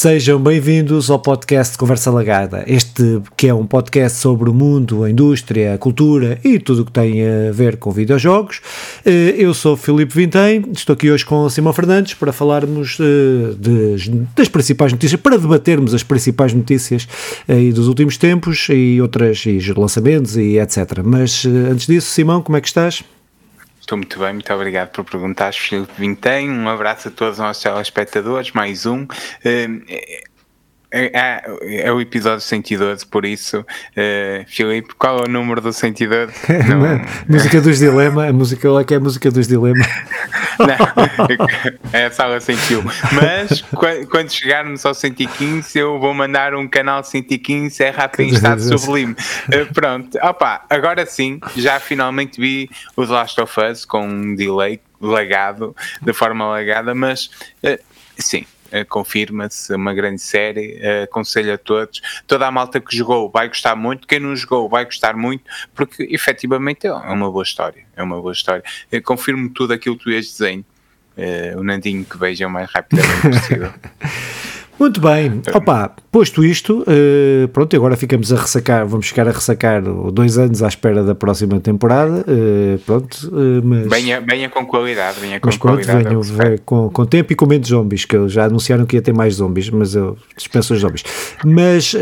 Sejam bem-vindos ao podcast Conversa Lagada. Este que é um podcast sobre o mundo, a indústria, a cultura e tudo o que tem a ver com videojogos. Eh, eu sou Filipe Vintém, estou aqui hoje com Simão Fernandes para falarmos eh, de, das principais notícias, para debatermos as principais notícias aí dos últimos tempos e outras, e lançamentos e etc. Mas eh, antes disso, Simão, como é que estás? Estou muito bem, muito obrigado por perguntar, Filipe Vintém. Um abraço a todos os nossos telespectadores, mais um. Uh, é, é, é, o episódio 112, por isso, uh, Filipe, qual é o número do 112? Não. música dos Dilema, a música lá que é a música dos Dilema. Não, é a sala 101. Mas quando chegarmos ao 115, eu vou mandar um canal 115 é rápido em estado sublime. Uh, pronto, opa, agora sim, já finalmente vi o The Last of Us com um delay lagado, de forma lagada, mas uh, sim confirma-se uma grande série, uh, aconselho a todos. Toda a malta que jogou vai gostar muito, quem não jogou vai gostar muito, porque efetivamente é uma boa história. É uma boa história. Eu confirmo tudo aquilo que tu dizendo. Uh, o Nandinho que veja o mais rapidamente possível. Muito bem. Opa, posto isto, uh, pronto, agora ficamos a ressacar, vamos ficar a ressacar dois anos à espera da próxima temporada. Uh, pronto, uh, mas. Venha, venha com qualidade, venha com mas pronto, qualidade. Venha, com, com tempo e com menos zombies, que já anunciaram que ia ter mais zombies, mas eu dispenso os zombies. Mas,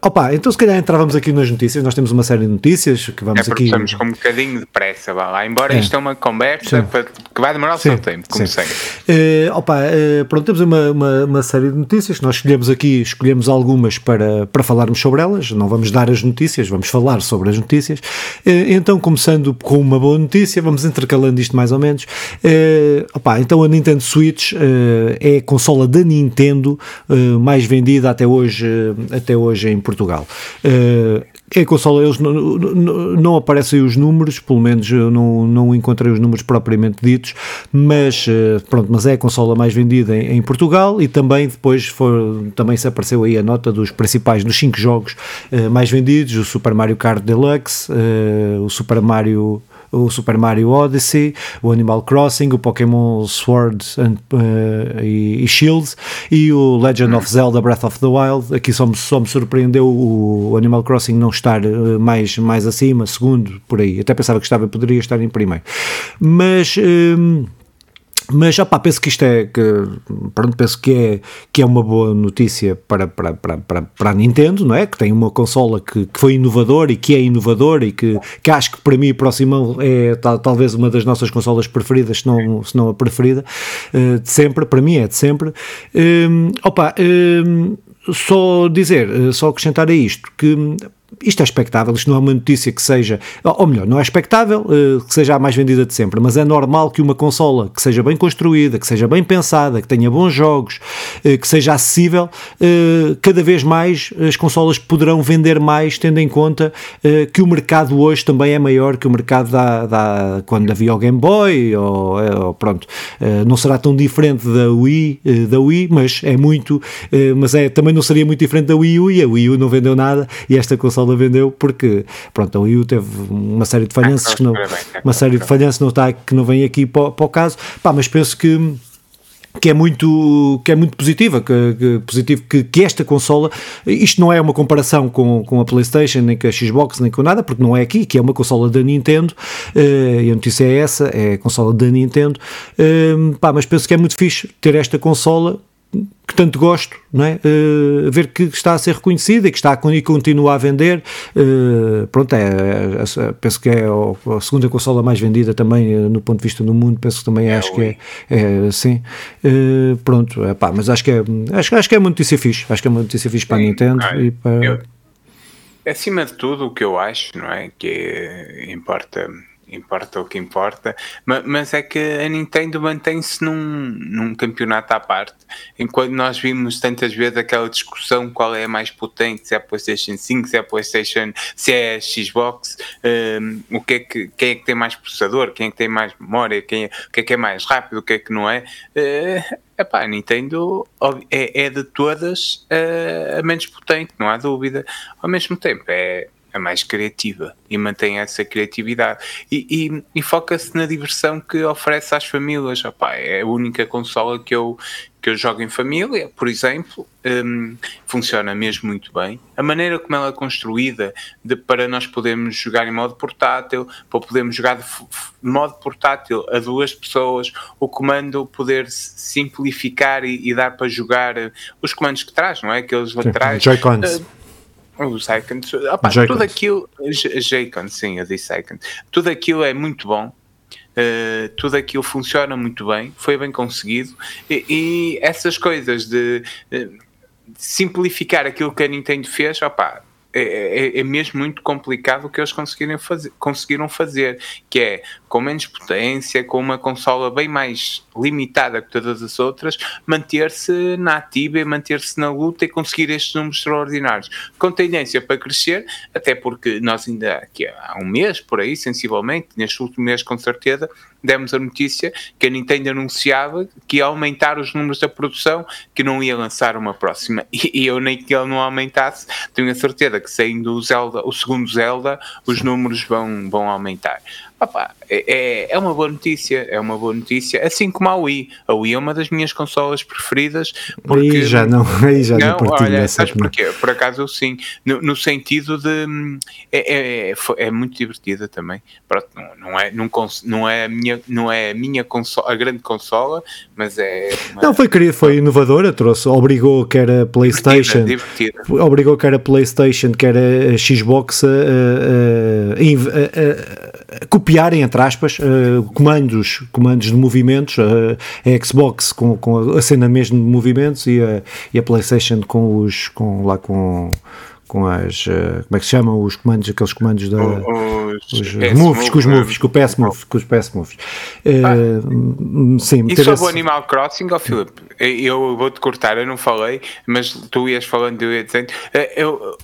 opa, então se calhar entrávamos aqui nas notícias. Nós temos uma série de notícias que vamos é aqui. Estamos com um bocadinho de pressa, vá lá. Embora é. isto é uma conversa que vai demorar o seu tempo, como sempre. opa, pronto, temos uma, uma, uma série de notícias. Nós escolhemos aqui, escolhemos algumas para, para falarmos sobre elas. Não vamos dar as notícias, vamos falar sobre as notícias. Eh, então, começando com uma boa notícia, vamos intercalando isto mais ou menos. Uh, opa, então, a Nintendo Switch uh, é a consola da Nintendo mais vendida até hoje, até hoje em Portugal. É consola, eles não, não, não, aparecem os números, pelo menos eu não, não encontrei os números propriamente ditos, mas pronto, mas é a consola mais vendida em, em Portugal e também depois for, também se apareceu aí a nota dos principais, dos 5 jogos uh, mais vendidos, o Super Mario Kart Deluxe, uh, o Super Mario o Super Mario Odyssey, o Animal Crossing, o Pokémon Sword and, uh, e, e, Shield e o Legend of Zelda Breath of the Wild. Aqui só me, só me surpreendeu o Animal Crossing não estar uh, mais, mais acima, segundo, por aí. Até pensava que estava, poderia estar em primeiro. Mas. Um, mas opá, penso que isto é que, pronto, penso que é, que é uma boa notícia para, para, para, para, para a Nintendo, não é? Que tem uma consola que, que foi inovadora e que é inovadora e que, que acho que para mim, Simão, é tal, talvez uma das nossas consolas preferidas, se não, se não a preferida, uh, de sempre, para mim é de sempre. Um, opa, um, só dizer, eh, só acrescentar a isto que isto é expectável, isto não é uma notícia que seja, ou melhor, não é expectável uh, que seja a mais vendida de sempre, mas é normal que uma consola que seja bem construída, que seja bem pensada, que tenha bons jogos, uh, que seja acessível, uh, cada vez mais as consolas poderão vender mais, tendo em conta que o mercado hoje também é maior que o mercado da, da quando havia o Game Boy, ou, ou pronto, não será tão diferente da Wii, da Wii, mas é muito, mas é, também não seria muito diferente da Wii U, e a Wii U não vendeu nada, e esta consola consola vendeu porque pronto, a Wii U teve uma série de falhanças que não, uma série de falhanças não está que não vem aqui para, para o caso, pá, mas penso que que é muito que é muito positiva que, que positivo que, que, esta consola isto não é uma comparação com, com a Playstation nem com a Xbox nem com nada porque não é aqui que é uma consola da Nintendo uh, e a notícia é essa é a consola da Nintendo. Uh, pá, mas penso que é muito fixe ter esta consola que tanto gosto, não é? Uh, ver que está a ser reconhecida e que está a, e continua a vender. Uh, pronto, é, é, é, penso que é a, segunda consola mais vendida também uh, no ponto de vista do mundo. Penso que também é, acho que é, é sim. pronto, é, pá, mas acho que é acho, acho que é uma notícia fixe. Acho que é uma notícia fixe para a Nintendo e para. Eu, acima de tudo, o que eu acho, não é? Que importa importa o que importa, mas, mas é que a Nintendo mantém-se num, num campeonato à parte, enquanto nós vimos tantas vezes aquela discussão qual é a mais potente, se é a PlayStation 5, se é a PlayStation, se é a Xbox, um, o que é que, quem é que tem mais processador, quem é que tem mais memória, quem é, o que é que é mais rápido, o que é que não é. Uh, epá, a Nintendo é, é de todas uh, a menos potente, não há dúvida. Ao mesmo tempo, é é mais criativa e mantém essa criatividade e, e, e foca-se na diversão que oferece às famílias. Opa, é a única consola que eu, que eu jogo em família, por exemplo, um, funciona mesmo muito bem. A maneira como ela é construída de, para nós podermos jogar em modo portátil, para podermos jogar de modo portátil a duas pessoas, o comando poder simplificar e, e dar para jogar uh, os comandos que traz, não é? Aqueles laterais. Joy-Cons. Uh, os icons, opa, tudo aquilo, J-Con, sim, eu disse icon. Tudo aquilo é muito bom. Uh, tudo aquilo funciona muito bem, foi bem conseguido. E, e essas coisas de, de, simplificar aquilo que a Nintendo fez, opa, é, é, é, mesmo muito complicado o que eles conseguiram fazer, conseguiram fazer, que é com menos potência, com uma consola bem mais limitada que todas as outras, manter-se na ativa e manter-se na luta e conseguir estes números extraordinários. Com tendência para crescer, até porque nós ainda aqui há um mês, por aí, sensivelmente, neste último mês com certeza, demos a notícia que a Nintendo anunciava que ia aumentar os números da produção, que não ia lançar uma próxima. E, eu nem que ele não aumentasse, tenho a certeza que saindo o Zelda, o segundo Zelda, os números vão, vão aumentar. Opa, é, é, é uma boa notícia, é uma boa notícia, assim como a Wii. A Wii é uma das minhas consolas preferidas. Porque, aí já não, aí já não, não olha, sabes porquê? Por acaso eu sim, no, no sentido de é, é, é, é muito divertida também. Pronto, não, não, é, não, não é a minha, não é a minha consola, a grande consola, mas é. Uma... Não, foi, foi inovadora, trouxe, obrigou que era Playstation, divertida, divertida. obrigou que era Playstation, que era Xbox a, a, a, a copiar copiarem, entre aspas, uh, comandos, comandos de movimentos, uh, a Xbox com, com a cena mesmo de movimentos e a, e a PlayStation com os, com, lá com com as, uh, como é que se chamam os comandos, aqueles comandos da os, os moves, com os moves, com o PS Move, com os PS Moves. Uh, ah, sim, e sobre esse... o Animal Crossing, oh, Filipe, eu vou-te cortar, eu não falei, mas tu ias falando, eu ia dizendo, eu,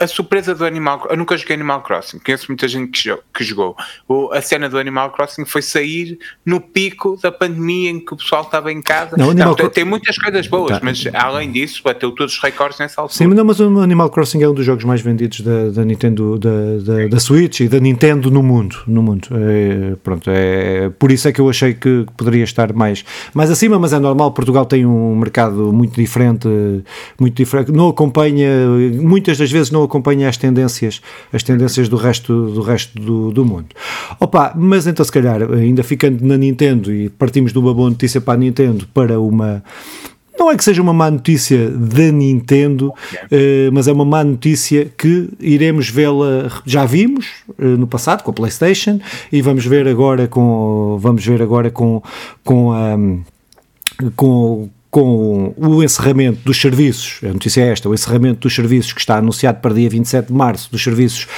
a surpresa do Animal eu nunca joguei Animal Crossing, conheço muita gente que, que jogou. O, a cena do Animal Crossing foi sair no pico da pandemia em que o pessoal estava em casa. Não, tem, tem, muitas coisas boas, tá. mas além disso, bateu todos os recordes nessa altura. Sim, não, mas o Animal Crossing é um dos jogos mais vendidos da, da Nintendo, da, da, da, Switch e da Nintendo no mundo. No mundo. É, pronto, é, por isso é que eu achei que poderia estar mais, mais acima, mas é normal. Portugal tem um mercado muito diferente, muito diferente. Não acompanha, muitas das vezes não acompanha as tendências, as tendências do resto do, resto do, do mundo. Opa, mas então se calhar, ainda ficando na Nintendo e partimos de uma boa notícia para a Nintendo para uma não é que seja uma má notícia da Nintendo, uh, mas é uma má notícia que iremos vê-la, já vimos uh, no passado com a PlayStation e vamos ver agora com vamos ver agora com com a com, com o encerramento dos serviços, a notícia é esta, o encerramento dos serviços que está anunciado para dia 27 de março, dos serviços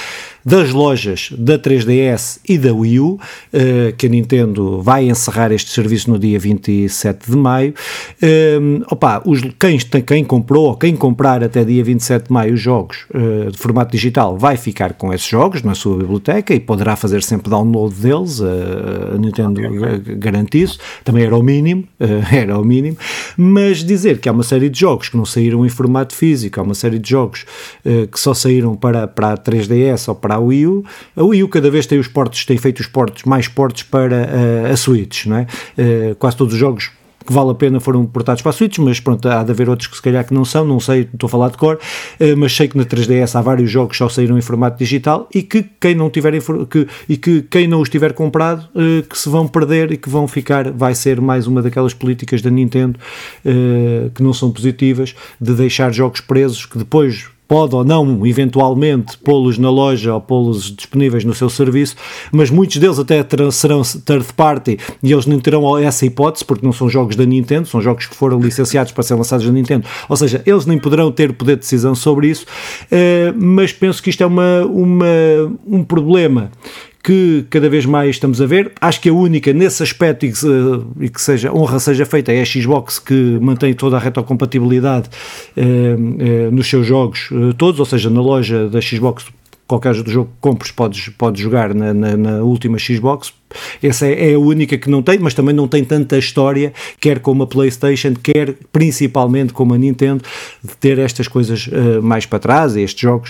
das lojas da 3DS e da Wii U, eh, que a Nintendo vai encerrar este serviço no dia 27 de maio. Eh, opa, os, quem, quem comprou ou quem comprar até dia 27 de maio os jogos eh, de formato digital vai ficar com esses jogos na sua biblioteca e poderá fazer sempre download deles, a Nintendo okay. garante isso, também era o mínimo, era o mínimo, mas dizer que há uma série de jogos que não saíram em formato físico, há uma série de jogos que só saíram para, para a 3DS ou para a Wii U. A Wii U cada vez tem os portos, tem feito os portos, mais portos para a, a Switch, não é? Uh, quase todos os jogos que vale a pena foram portados para a Switch, mas pronto, há de haver outros que se calhar que não são, não sei, estou a falar de cor, uh, mas sei que na 3DS há vários jogos que só saíram em formato digital e que quem não tiver que, e que quem não os tiver comprado que se vão perder e que vão ficar, vai ser mais uma daquelas políticas da Nintendo que não são positivas, de deixar jogos presos que depois pode ou não, eventualmente, pô-los na loja ou pô-los disponíveis no seu serviço, mas muitos deles até serão third party e eles não terão essa hipótese, porque não são jogos da Nintendo, são jogos que foram licenciados para ser lançados na Nintendo, ou seja, eles nem poderão ter poder de decisão sobre isso, uh, mas penso que isto é uma, uma, um problema que cada vez mais estamos a ver. Acho que a única nesse aspecto e que, e que seja, honra seja feita é a Xbox que mantém toda a retrocompatibilidade eh, eh, nos seus jogos eh, todos, ou seja, na loja da Xbox qualquer jogo que compres podes, podes jogar na, na, na última Xbox. Essa é, é, a única que não tem, mas também não tem tanta história, quer como a PlayStation, quer principalmente como a Nintendo, de ter estas coisas uh, mais para trás, estes jogos.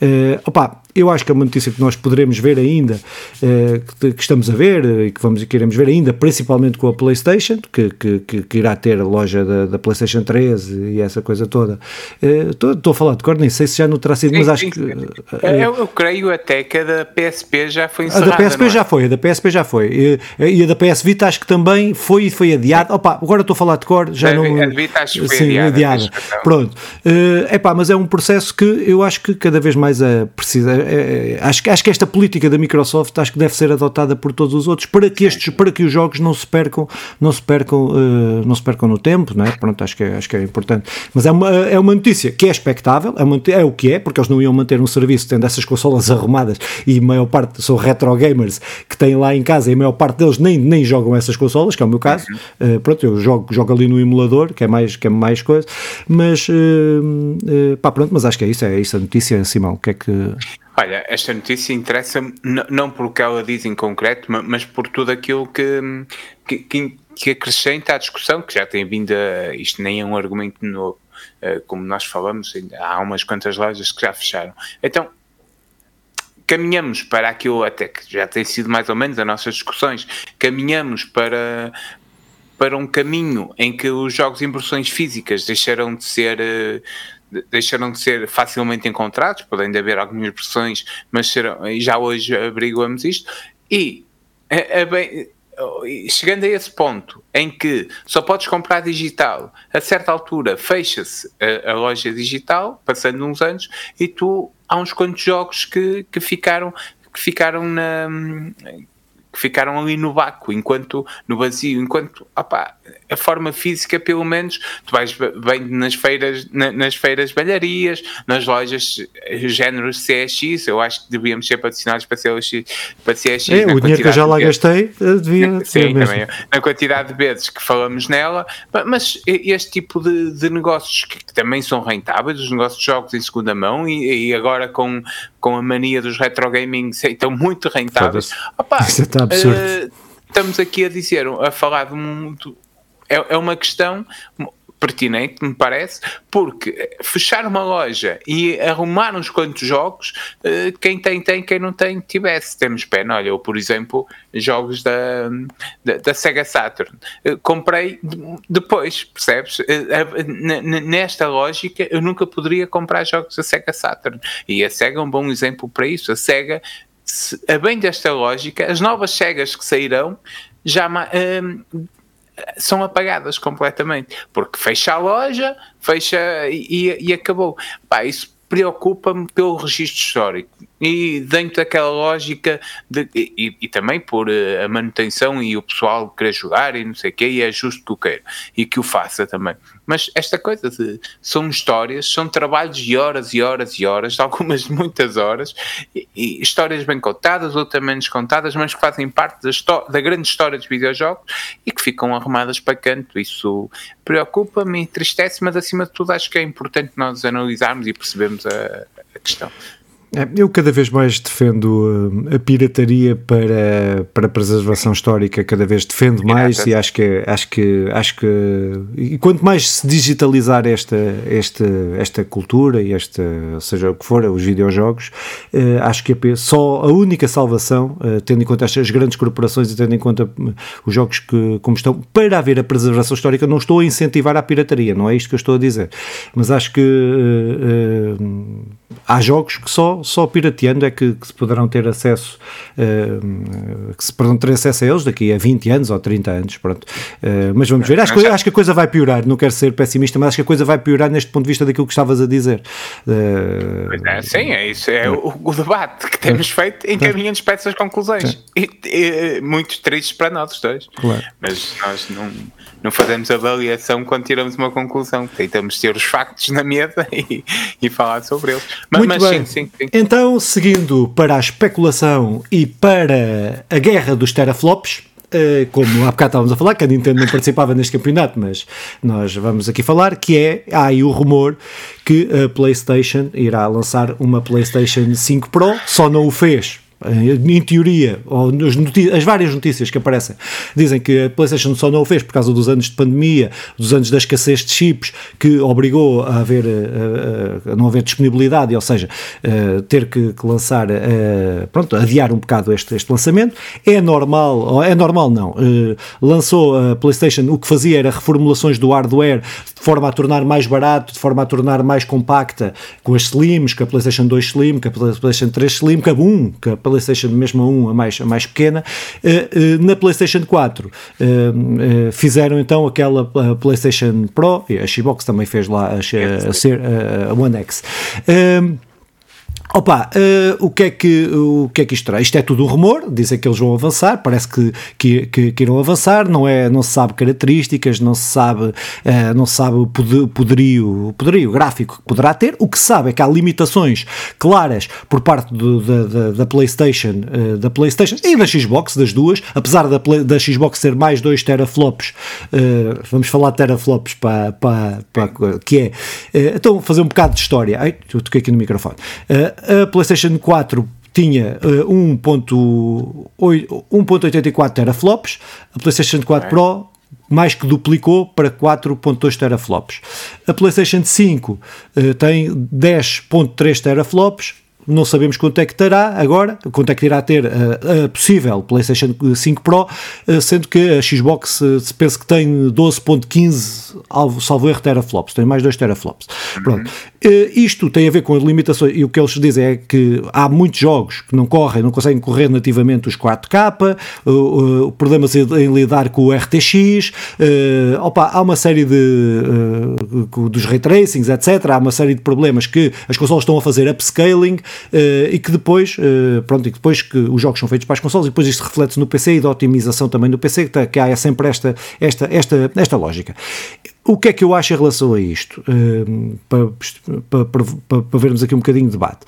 Uh, opa, eu acho que é uma notícia que nós poderemos ver ainda, uh, que, que, estamos a ver e que vamos queremos ver ainda, principalmente com a PlayStation, que, que, que irá ter a loja da, da, PlayStation 3 e essa coisa toda. Estou uh, a falar de cor, nem sei se já não terá sido, mas acho que. eu, eu, creio até que a da PSP já foi encerrada. A da PSP é? já foi, a da PSP já foi. E, e, a da PS Vita acho que também foi e foi adiada. Opa, agora estou a falar de cor, já a, não. A Vita acho que foi sim, adiada. adiada. Pronto. Uh, epá, mas é um processo que eu acho que cada vez mais a precisa. É, acho, acho que esta política da Microsoft acho que deve ser adotada por todos os outros para que estes, para que os jogos não se percam, não se percam, uh, não se percam no tempo, não é? Pronto, acho que é, acho que é importante. Mas é uma, é uma notícia que é expectável, é, é o que é, porque eles não iam manter um serviço tendo essas consolas arrumadas e a maior parte são retro gamers que têm lá em casa e a maior parte deles nem, nem jogam essas consolas, que é o meu caso. Uh, pronto, eu jogo, jogo ali no emulador, que é mais, que é mais coisa, mas uh, uh, pá, pronto, mas acho que é isso, é isso a notícia, Simão. O que é que. Olha, esta notícia interessa-me não por o que ela diz em concreto, mas por tudo aquilo que, que, que acrescenta à discussão, que já tem vindo a. Isto nem é um argumento novo, como nós falamos, há umas quantas lojas que já fecharam. Então, caminhamos para aquilo até que já tem sido mais ou menos as nossas discussões, caminhamos para, para um caminho em que os jogos em versões físicas deixaram de ser deixaram de ser facilmente encontrados, podem haver algumas versões, mas serão, já hoje abrigamos isto, e a, a bem, chegando a esse ponto em que só podes comprar digital, a certa altura fecha-se a, a, loja digital, passando uns anos, e tu há uns quantos jogos que, que ficaram que ficaram na que ficaram ali no vácuo, enquanto no vazio, enquanto opa, a forma física, pelo menos, tu vais bem nas feiras, na, nas feiras balharias, nas lojas género CX, eu acho que devíamos ser patrocinados para CX. Para CX é, o dinheiro que eu já lá gastei, devia Sim, também. Na quantidade de vezes que falamos nela, mas este tipo de, de negócios que, que, também são rentáveis, os negócios de jogos em segunda mão, e, e agora com, com a mania dos retro gaming, estão muito rentáveis. Opa, absurdo. Uh, estamos aqui a dizer, a falar de um, é, é uma questão pertinente, me parece, porque fechar uma loja e arrumar uns quantos jogos, eh, quem tem, tem, quem não tem, tivesse. Temos pena. Olha, eu, por exemplo, jogos da, da, da Sega Saturn, eh, comprei depois, percebes? Nesta lógica, eu nunca poderia comprar jogos da Sega Saturn. E a Sega é um bom exemplo para isso. A Sega, a bem desta lógica, as novas Segas que sairão já são apagadas completamente, porque fecha a loja, fecha e, e acabou. Pá, isso preocupa-me pelo registro histórico e dentro daquela lógica de, e, e, também por uh, a manutenção e o pessoal querer jogar e não sei o quê, e é justo que o queira e que o faça também. Mas esta coisa de são histórias, são trabalhos de horas e horas e horas, algumas de muitas horas, e, e, histórias bem contadas, outras menos contadas, mas que fazem parte da, da grande história dos videojogos e que ficam arrumadas para canto. Isso preocupa-me, entristece, mas acima de tudo acho que é importante nós analisarmos e percebermos a, a questão. É, eu cada vez mais defendo uh, a pirataria para, para a preservação histórica, cada vez defendo mais e acho que acho que acho que e quanto mais se digitalizar esta esta esta cultura e esta seja o que for os videojogos, uh, acho que é só a única salvação, uh, tendo em conta estas grandes corporações e tendo em conta os jogos que como estão para haver a preservação histórica, não estou a incentivar a pirataria, não é isto que eu estou a dizer, mas acho que há jogos que só só, pirateando é que, que, se poderão ter acesso, uh, que se poderão ter acesso a eles daqui a 20 anos ou 30 anos, pronto. Uh, mas vamos ver. Acho que, acho que a coisa vai piorar, não quero ser pessimista, mas acho que a coisa vai piorar neste ponto de vista daquilo que estavas a dizer. Uh, é, sim, é isso, é o, o debate que temos feito encaminhando para essas conclusões. E, e, muito tristes para nós os dois. Claro. Mas nós não não fazemos avaliação quando tiramos uma conclusão. Tentamos ter os factos na mesa e, e falar sobre eles. Mas, Muito mas bem. Sim, sim, sim. Então, seguindo para a especulação e para a guerra dos teraflops, Uh, como há bocado estávamos a falar, que a Nintendo não participava neste campeonato, mas nós vamos aqui falar, que é, há aí o rumor que a PlayStation irá lançar uma PlayStation 5 Pro, só não o fez Em teoria, ou as várias notícias que aparecem, dizem que a PlayStation só não o fez por causa dos anos de pandemia, dos anos da escassez de chips, que obrigou a, haver, a, a não haver disponibilidade, ou seja, ter que, que lançar, pronto, adiar um bocado este, este lançamento. É normal, é normal não, lançou a PlayStation, o que fazia era reformulações do hardware de forma a tornar mais barato, de forma a tornar mais compacta, com as Slims, com a PlayStation 2 Slim, com a PlayStation 3 Slim, com a 1, com a PlayStation mesmo a 1, a mais, a mais pequena. Na PlayStation 4 fizeram então aquela PlayStation Pro, e a Xbox também fez lá a, a, a a One X. Opa, uh, o, que é que, o que é que isto terá? Isto é tudo um rumor, dizem que eles vão avançar, parece que, que, que, que irão avançar, não, é, não se sabe características, não se sabe, uh, não se sabe o poderio, poderio gráfico que poderá ter, o que se sabe é que há limitações claras por parte do, da, da, da, PlayStation, uh, da PlayStation e da Xbox, das duas, apesar da, da Xbox ser mais 2 teraflops, vamos falar teraflops para, para, para que é, então fazer um bocado de história, ai, eu toquei aqui no microfone, a PlayStation 4 tinha uh, 1.84 teraflops, a PlayStation 4 Pro mais que duplicou para 4.2 teraflops. A PlayStation 5 uh, tem 10.3 teraflops, não sabemos quanto é que terá agora, quanto é que irá ter a, a possível PlayStation 5 Pro, eh, sendo que a Xbox eh, se pensa que tem 12.15 salvo erro teraflops, tem mais 2 teraflops. Uhum. Pronto. Eh, isto tem a ver com as limitações, e o que eles dizem é que há muitos jogos que não correm, não conseguem correr nativamente os 4K, uh, problemas em lidar com o RTX, opa, há uma série de dos ray tracings, etc. Há uma série de problemas que as consoles estão a fazer upscaling, e que depois, uh, pronto, e depois que os jogos são feitos para as consoles e depois isto reflete no PC e da otimização também do PC, que, que há sempre esta, esta, esta, esta lógica. O que é que eu acho em relação a isto? Uh, para, para, para, para, vermos aqui um bocadinho de debate.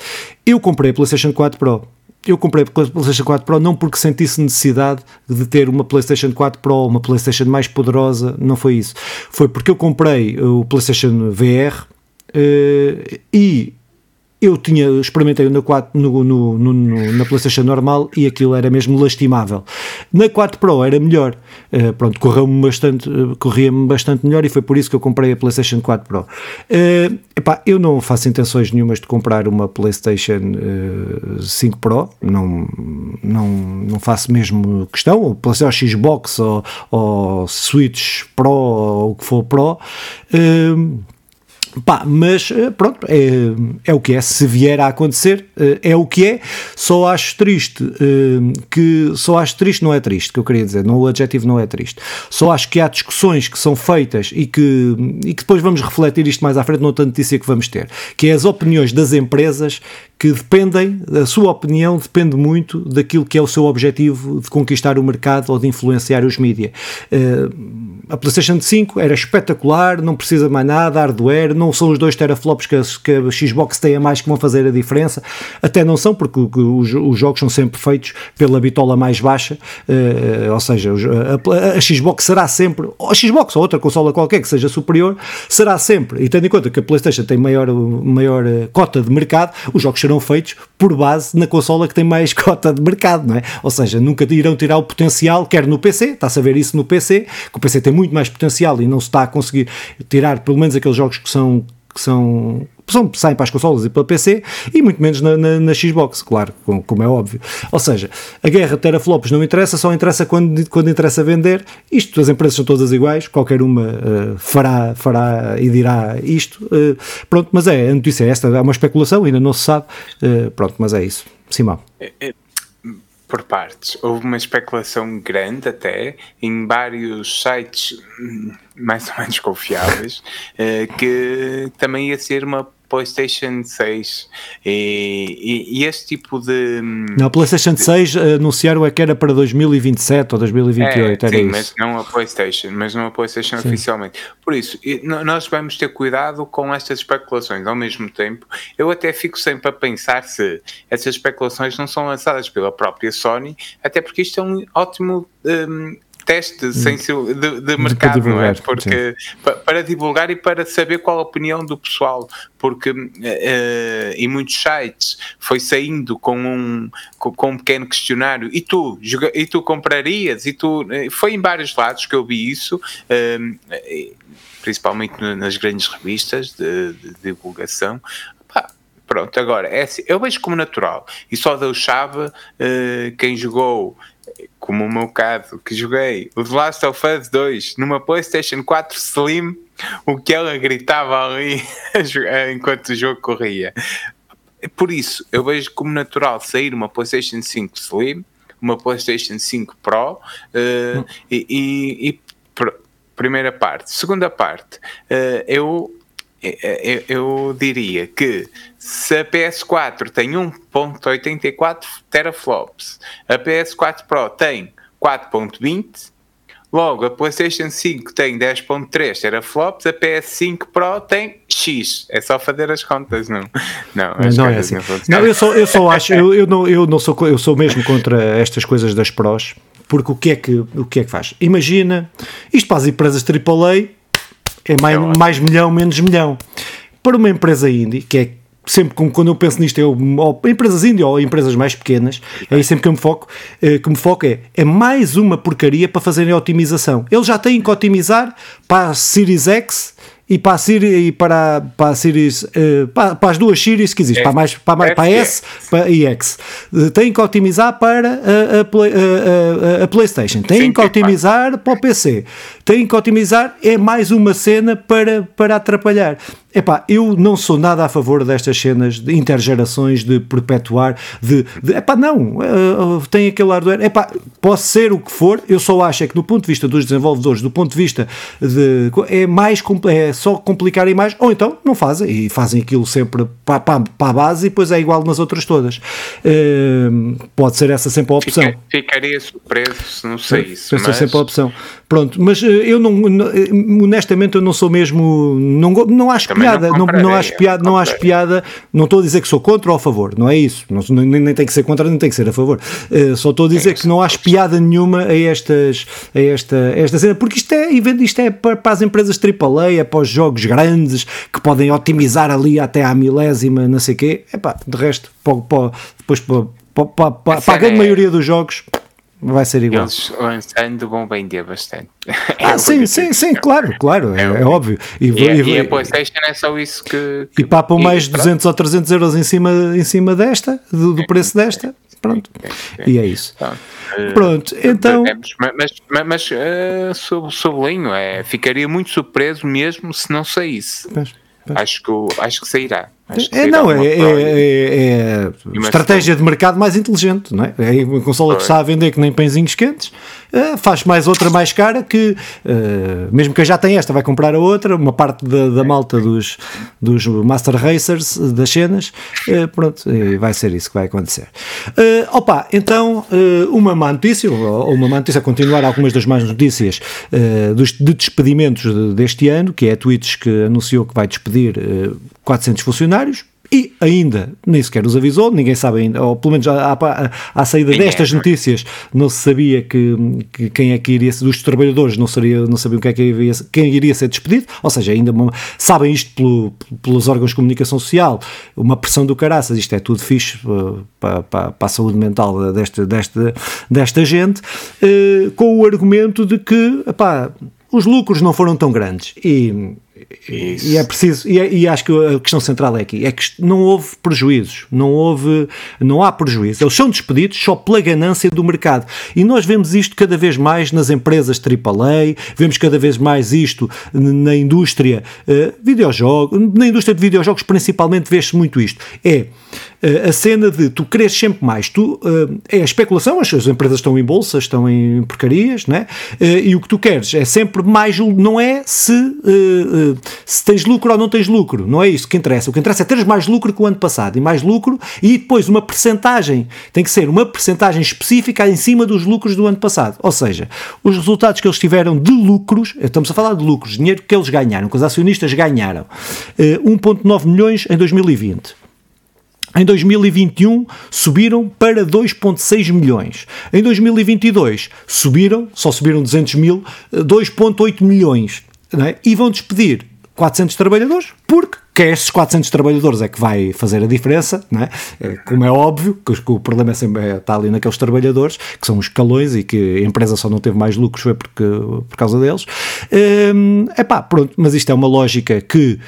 Eu comprei a PlayStation 4 Pro. Eu comprei a PlayStation 4 Pro não porque sentisse necessidade de ter uma PlayStation 4 Pro, uma PlayStation mais poderosa, não foi isso. Foi porque eu comprei o PlayStation VR uh, e eu tinha, experimentei no 4, no, no, no, na PlayStation normal e aquilo era mesmo lastimável. Na 4 Pro era melhor, uh, pronto, correu-me bastante, uh, corria-me bastante melhor e foi por isso que eu comprei a PlayStation 4 Pro. Uh, epá, eu não faço intenções nenhumas de comprar uma PlayStation uh, 5 Pro, não, não, não faço mesmo questão, ou PlayStation Xbox ou, ou Switch Pro ou o que for Pro. Uh, Pá, mas eh, pronto, é, é o que é. Se vier a acontecer, eh, é o que é. Só acho triste eh, que. Só acho triste, não é triste, que eu queria dizer. Não, o adjetivo não é triste. Só acho que há discussões que são feitas e que, e que depois vamos refletir isto mais à frente noutra notícia que vamos ter. Que é as opiniões das empresas que dependem, a sua opinião depende muito daquilo que é o seu objetivo de conquistar o mercado ou de influenciar os mídias. a PlayStation 5 era espetacular, não precisa mais nada, hardware não são os dois teraflops que a, que a Xbox tem a mais que vão fazer a diferença, até não são, porque os, os jogos são sempre feitos pela bitola mais baixa, uh, ou seja, a, a, Xbox será sempre, a Xbox ou outra consola qualquer que seja superior, será sempre, e tendo em conta que a PlayStation tem maior, maior uh, cota de mercado, os jogos serão feitos por base na consola que tem mais cota de mercado, não é? Ou seja, nunca irão tirar o potencial, quer no PC, está-se a ver isso no PC, que o PC tem muito mais potencial e não se está a conseguir tirar pelo menos aqueles jogos que são que são são, saem para as consolas e para o PC e muito menos na, na, na Xbox, claro, como, como, é óbvio. Ou seja, a guerra de teraflops não interessa, só interessa quando, quando interessa vender. Isto, as empresas são todas iguais, qualquer uma uh, fará, fará e dirá isto. Uh, pronto, mas é, a notícia é esta, é uma especulação, ainda não se sabe. Uh, pronto, mas é isso. Simão. É, é, por partes. Houve uma especulação grande até em vários sites hum, mais ou menos confiáveis eh, que também ia ser uma PlayStation 6 e, e, e, este tipo de. Na PlayStation 6 anunciaram é que era para 2027 ou 2028, é, era sim, isso. mas não a PlayStation, mas não a PlayStation sim. oficialmente. Por isso, nós vamos ter cuidado com estas especulações. Ao mesmo tempo, eu até fico sempre a pensar se essas especulações não são lançadas pela própria Sony, até porque isto é um ótimo. Um, teste hum. sem, de, de mercado, não é? Porque, para divulgar e para saber qual a opinião do pessoal, porque uh, em muitos sites foi saindo com um, com, com, um pequeno questionário e tu, e tu comprarias, e tu, foi em vários lados que eu vi isso, uh, principalmente nas grandes revistas de, de divulgação, Pronto, agora, é assim, eu vejo como natural. E só deu chave uh, quem jogou, como o meu caso, que joguei o The Last of Us 2 numa PlayStation 4 Slim, o que ela gritava ali enquanto o jogo corria. Por isso, eu vejo como natural sair uma PlayStation 5 Slim, uma PlayStation 5 Pro uh, hum. e, e, e pr primeira parte. Segunda parte, uh, eu eu, eu, diria que se a PS4 tem 1.84 teraflops, a PS4 Pro tem 4.20, logo a PlayStation 5 tem 10.3 teraflops, a PS5 Pro tem X. É só fazer as contas, não? Não, não é assim. Não, não, eu, só, eu só acho, eu, eu, não, eu não sou, eu sou mesmo contra estas coisas das Pros, porque o que é que, o que, é que faz? Imagina, isto para as empresas AAA é mais, é mais milhão, menos milhão. Para uma empresa indie, que é sempre como quando eu penso nisto, eu, ou empresas indie ou empresas mais pequenas, é aí sempre que eu me foco, eh, que me foco é, é mais uma porcaria para fazerem otimização. Eles já têm que otimizar para a Series X e para a Series, e para, para a Series uh, para, para, as duas Series que existem, para, mais, para, mais, para S para, e X. Uh, têm que otimizar para a, a, Play, a, a, PlayStation, têm Sim, que otimizar para o PC, têm que otimizar, é mais uma cena para, para atrapalhar. Epá, eu não sou nada a favor destas cenas de intergerações, de perpetuar, de, de epá, não, uh, tem aquele hardware, epá, pode ser o que for, eu só acho é que do ponto de vista dos desenvolvedores, do ponto de vista de, é mais, é só complicarem mais, ou então não fazem, e fazem aquilo sempre para, para, para a base e depois é igual nas outras todas. Uh, pode ser essa sempre a opção. Fica, ficaria surpreso se não sei isso. Essa mas... sempre a opção. Pronto, mas eu não, honestamente eu não sou mesmo, não, não acho Também piada, não, não, não acho piada, não acho piada, não estou a dizer que sou contra ou a favor, não é isso, não, nem, nem tem que ser contra, nem tem que ser a favor, uh, só estou a dizer é que não acho piada nenhuma a estas, a esta, a esta cena, porque isto é, isto é para, para as empresas AAA, é para os jogos grandes, que podem otimizar ali até à milésima, não sei o quê, é pá, de resto, para, para, depois para, para, para, para a grande é... maioria dos jogos vai ser igual. Eles lançando vão vender bastante. Ah, sim, sim, sim, claro, claro, é, é, é óbvio. E, e, e, e, a PlayStation é só isso que. que e papam mais de 200 ou 300 euros em cima, em cima desta, do, do preço desta. Pronto. E é isso. Pronto, eh, então. Mas, mas, mas uh, sublinho, é, ficaria muito surpreso mesmo se não saísse. Mas, Acho que, acho que sairá. É, não, é, é, é, é estratégia de mercado mais inteligente, não é? É uma consola que está a vender que nem pãezinhos quentes, uh, faz mais outra mais cara que, uh, mesmo que já tem esta, vai comprar a outra, uma parte da, da malta dos, dos Master Racers, das cenas, uh, pronto, vai ser isso que vai acontecer. Opa, então, uma má notícia, ou uma má notícia a continuar algumas das más notícias dos, de despedimentos deste ano, que é a Twitch que anunciou que vai despedir 400 funcionários e ainda nem sequer os avisou, ninguém sabe ainda, ou pelo menos à, à, à saída ninguém destas é. notícias não se sabia que, que, quem é que iria ser, dos trabalhadores não, seria, não sabiam quem, é que iria, quem iria ser despedido, ou seja, ainda uma, sabem isto pelo, pelos órgãos de comunicação social, uma pressão do caraças, isto é tudo fixe uh, para, para, para, a saúde mental desta, desta, desta gente, uh, com o argumento de que, epá, os lucros não foram tão grandes e isso. E é preciso, e, é, e, acho que a questão central é aqui, é que não houve prejuízos, não houve, não há prejuízo. Eles são despedidos só pela ganância do mercado. E nós vemos isto cada vez mais nas empresas AAA, vemos cada vez mais isto na indústria uh, videojogos, na indústria de videojogos principalmente vê-se muito isto. É a cena de tu queres sempre mais, tu, uh, é a especulação, as, as empresas estão em bolsa, estão em porcarias, né? e o que tu queres é sempre mais, não é se se tens lucro ou não tens lucro, não é isso que interessa. O que interessa é teres mais lucro que o ano passado e mais lucro e depois uma percentagem, tem que ser uma percentagem específica em cima dos lucros do ano passado. Ou seja, os resultados que eles tiveram de lucros, estamos a falar de lucros, dinheiro que eles ganharam, que os acionistas ganharam, 1,9 eh, milhões em 2020. Em 2021 subiram para 2,6 milhões. Em 2022 subiram, só subiram 200 mil, 2,8 milhões. É? E vão despedir 400 trabalhadores, porque que é estes 400 trabalhadores é que vai fazer a diferença, não é? é como é óbvio, que o problema é sempre, está ali naqueles trabalhadores, que são os calões e que a empresa só não teve mais lucros foi porque, por causa deles. É hum, pá, pronto, mas isto é uma lógica que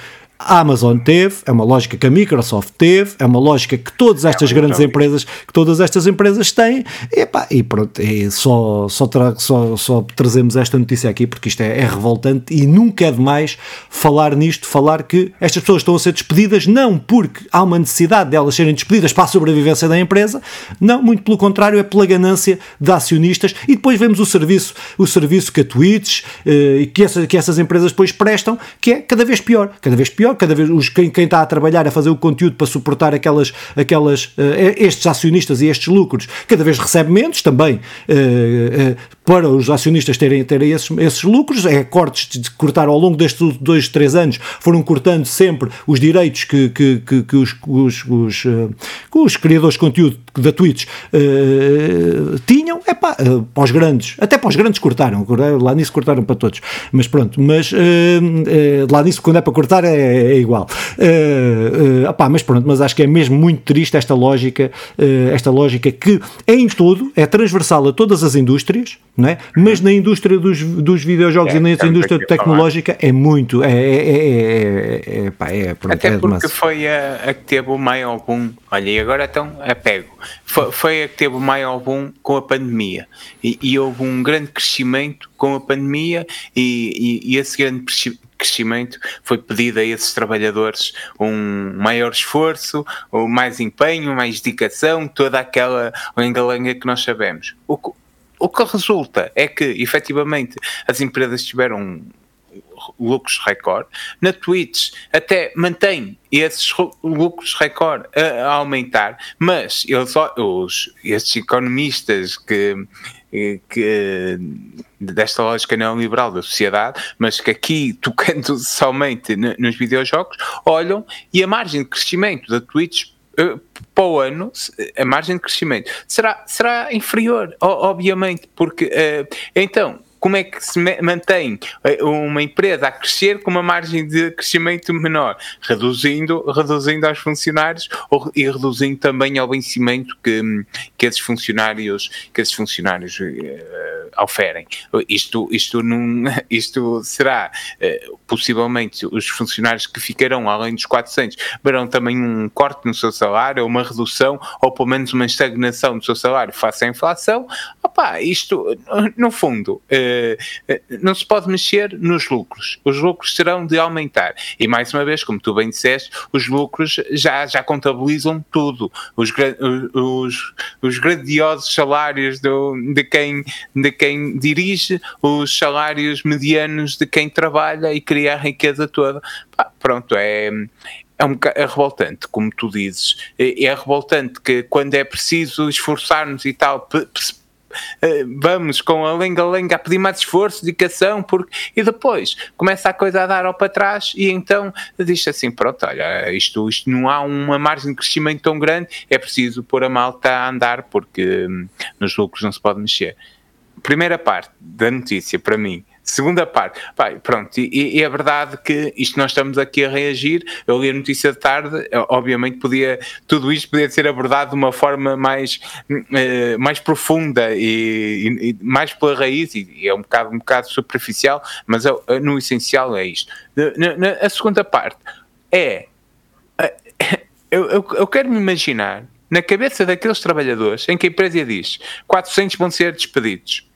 a Amazon teve, é uma lógica que a Microsoft teve, é uma lógica que todas estas é, grandes empresas, que todas estas empresas têm, e, pá, e pronto, e só, só, tra só, só trazemos esta notícia aqui porque isto é, é, revoltante e nunca é demais falar nisto, falar que estas pessoas estão a ser despedidas não porque há uma necessidade delas serem despedidas para a sobrevivência da empresa, não, muito pelo contrário, é pela ganância de acionistas. E depois vemos o serviço, o serviço que a Twitch eh, e que, essa, que essas empresas depois prestam, que é cada vez pior, cada vez pior cada vez os, quem, quem está a trabalhar a fazer o conteúdo para suportar aquelas, aquelas, uh, estes acionistas e estes lucros, cada vez recebe menos também. Uh, para os acionistas terem, terem esses, esses lucros, é cortes de cortar ao longo destes dois, três anos, foram cortando sempre os direitos que, que, que, que os, os, os, os, criadores de conteúdo da Twitch tinham, é pá, para os grandes, até para os grandes cortaram, lá nisso cortaram para todos, mas pronto, mas lá nisso quando é para cortar é, é igual, uh, mas pronto, mas acho que é mesmo muito triste esta lógica, esta lógica que é em tudo, é transversal a todas as indústrias, não é? Mas na indústria dos, dos videojogos é, e na indústria tecnológica é muito, é, é, é, é, pá, é pronto, Até porque foi a, a, que teve o maior boom, olha, e agora então apego, foi, foi a que teve o maior boom com a pandemia. E, e houve um grande crescimento com a pandemia e, e, e esse grande crescimento foi pedido a esses trabalhadores um maior esforço, mais empenho, mais dedicação, toda aquela lenga-lenga que nós sabemos. O, o que resulta é que, efetivamente, as empresas tiveram lucros recorde. Na Twitch até mantém esses lucros recorde a, a aumentar, mas eles, os, esses economistas que, que desta lógica neoliberal da sociedade, mas que aqui, tocando somente nos videojogos, olham e a margem de crescimento da Twitch eh, para o ano, a margem de crescimento será, será inferior, obviamente, porque então como é que se mantém eh, uma empresa a crescer com uma margem de crescimento menor, reduzindo, reduzindo aos funcionários ou, e reduzindo também ao vencimento que, que esses funcionários, que esses funcionários uh, oferem. Isto, isto, não, isto será uh, possivelmente os funcionários que ficarão além dos 400 verão também um corte no seu salário, uma redução, ou pelo menos uma estagnação do seu salário face à inflação. Opa, isto, no fundo, uh, eh, não se pode mexer nos lucros. Os lucros serão de aumentar. E mais uma vez, como tu bem disseste, os lucros já, já contabilizam tudo. Os, os, os grandiosos salários do, de, quem, de quem dirige, os salários medianos de quem trabalha e cria a riqueza toda. pronto, é, é, um, é revoltante, como tu dizes. É, é revoltante que quando é preciso esforçar-nos e tal, eh, vamos com a lenga-lenga a pedir mais esforço, dedicação, porque... e depois começa a coisa a dar ao para trás e então diz assim, pronto, olha, isto, isto não há uma margem de crescimento tão grande, é preciso pôr a malta a andar porque hum, nos lucros não se pode mexer. Primeira parte da notícia, para mim, Segunda parte, pai, pronto, e, e, é verdade que isto nós estamos aqui a reagir. Eu li a notícia de tarde, obviamente podia, tudo isto podia ser abordado de uma forma mais, uh, mais profunda e, e, mais pela raiz, e, é um bocado, um bocado superficial, mas é, no essencial é isto. Na, na, a segunda parte é, eu, eu, eu quero me imaginar na cabeça daqueles trabalhadores em que a empresa diz 400 vão ser despedidos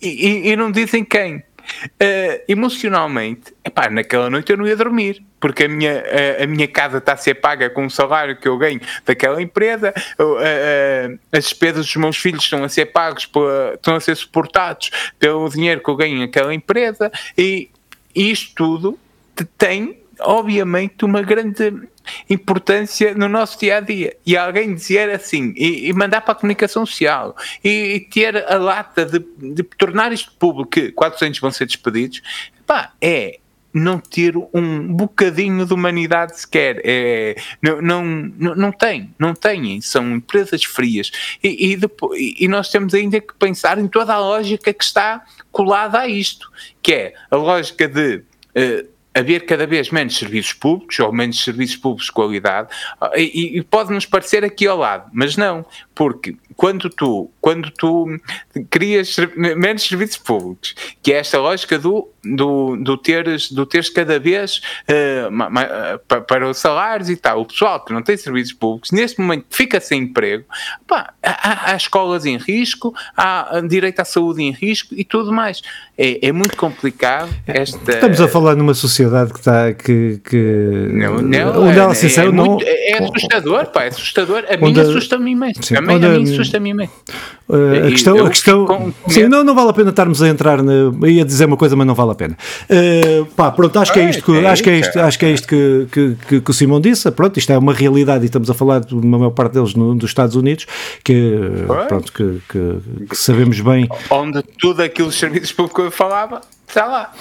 e, e, não dizem quem. Uh, emocionalmente, epá, naquela noite eu não ia dormir, porque a minha, a, a minha casa está a ser paga com o salário que eu ganho daquela empresa, uh, uh, as despesas dos meus filhos estão a ser pagos, estão a ser suportados pelo dinheiro que eu ganho naquela empresa, e isto tudo tem, obviamente, uma grande importância no nosso dia a dia. E alguém dizer assim, e, e mandar para a comunicação social, e, e ter a lata de, de, tornar isto público que 400 vão ser despedidos, pá, é não ter um bocadinho de humanidade sequer. É, não, não, não, tem, não têm. São empresas frias. E, e, depois, e nós temos ainda que pensar em toda a lógica que está colada a isto, que é a lógica de. Uh, haver cada vez menos serviços públicos ou menos serviços públicos de qualidade e, e pode-nos parecer aqui ao lado, mas não, porque quando tu, quando tu crias menos serviços públicos, que é esta lógica do, do, do, teres, do teres cada vez uh, para os salários e tal, o pessoal que não tem serviços públicos, neste momento fica sem emprego, pá, há, há, escolas em risco, há direito à saúde em risco e tudo mais. É, é muito complicado esta... Estamos a falar numa sociedade que está... Que, que... Não, não, é, é, não... é assustador, pá, é assustador. A mim assusta-me imenso. Sim, a mim, a mim assusta-me imenso. Uh, a questão, a questão sim, não, não vale a pena estarmos a entrar na, ia dizer uma coisa, mas não vale a pena. Uh, pá, pronto, acho que é isto que, é acho que é isto, acho que é isto que, que, que, que o Simão disse. Pronto, isto é uma realidade e estamos a falar de uma maior parte deles no, dos Estados Unidos, que pronto, que, que, que sabemos bem. Onde tudo aquilo os serviços públicos que eu falava está lá.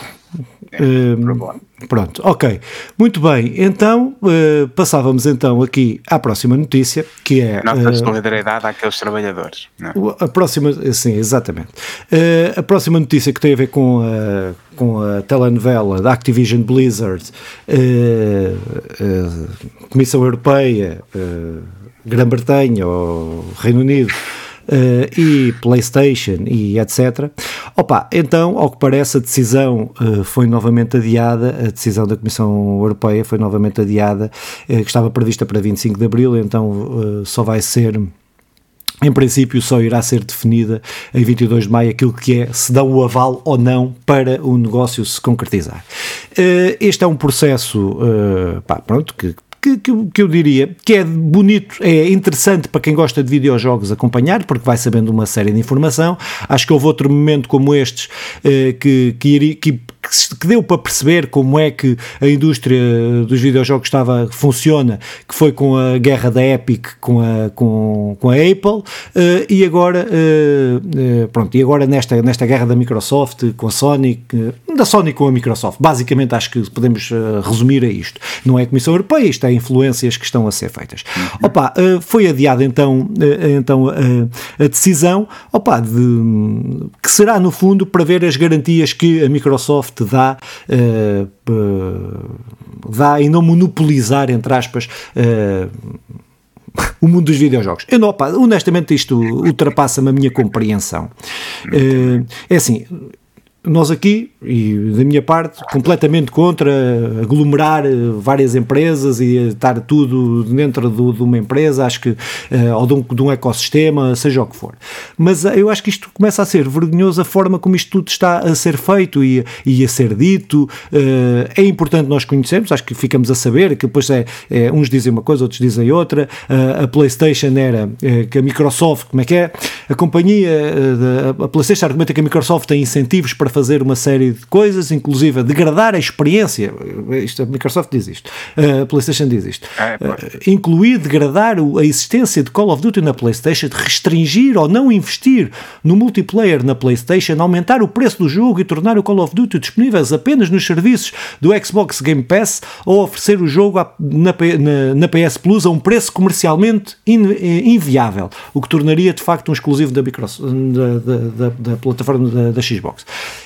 Uh, pronto, ok. Muito bem, então uh, passávamos então aqui à próxima notícia, que é... Nossa uh, solidariedade àqueles trabalhadores. É? A próxima, sim, exatamente. Uh, a próxima notícia que tem a ver com a, com a telenovela da Activision Blizzard, Comissão Europeia, Grã-Bretanha ou Reino Unido uh, e PlayStation e etc. Opa, então, ao que parece, a decisão uh, foi novamente adiada, a decisão da Comissão Europeia foi novamente adiada, uh, que estava prevista para 25 de Abril, então só vai ser em princípio só irá ser definida em 22 de maio aquilo que é se dá o aval ou não para o negócio se concretizar. Este é um processo, pá, pronto, que que, que, que, eu diria que é bonito, é interessante para quem gosta de videojogos acompanhar, porque vai sabendo uma série de informação. Acho que houve outro momento como estes eh, que, que, que, que deu para perceber como é que a indústria dos videojogos estava, funciona, que foi com a guerra da Epic com a, com, com a Apple, uh, e agora, uh, pronto, e agora nesta, nesta guerra da Microsoft com a Sony, da Sony com a Microsoft. Basicamente acho que podemos resumir a isto. Não é a Comissão Europeia, isto é influências que estão a ser feitas. Uhum. Opa, foi adiada então, então a decisão, opa, de, que será no fundo para ver as garantias que a Microsoft te dá, uh, dá em não monopolizar, entre aspas, uh, o mundo dos videojogos. Eu não, opa, honestamente isto ultrapassa-me a minha compreensão. é assim, nós aqui, e da minha parte, completamente contra aglomerar eh, várias empresas e estar tudo dentro do, de uma empresa, acho que, uh, ou de um, de um, ecossistema, seja o que for. Mas uh, eu acho que isto começa a ser vergonhoso a forma como isto tudo está a ser feito e, e a ser dito. É importante nós conhecermos, acho que ficamos a saber que depois é, é uns dizem uma coisa, outros dizem outra. a PlayStation era que a Microsoft, como é que é? A companhia, a PlayStation argumenta que a Microsoft tem incentivos para fazer uma série de coisas, inclusive a degradar a experiência. Isto, a Microsoft diz isto, a PlayStation diz isto. É, uh, incluir degradar a existência de Call of Duty na PlayStation, restringir ou não investir no multiplayer na PlayStation, aumentar o preço do jogo e tornar o Call of Duty disponíveis apenas nos serviços do Xbox Game Pass ou oferecer o jogo na, na, na PS Plus a um preço comercialmente eh, inviável, o que tornaria de facto um exclusivo da, Microsoft, da, da, da, da plataforma da, da Xbox.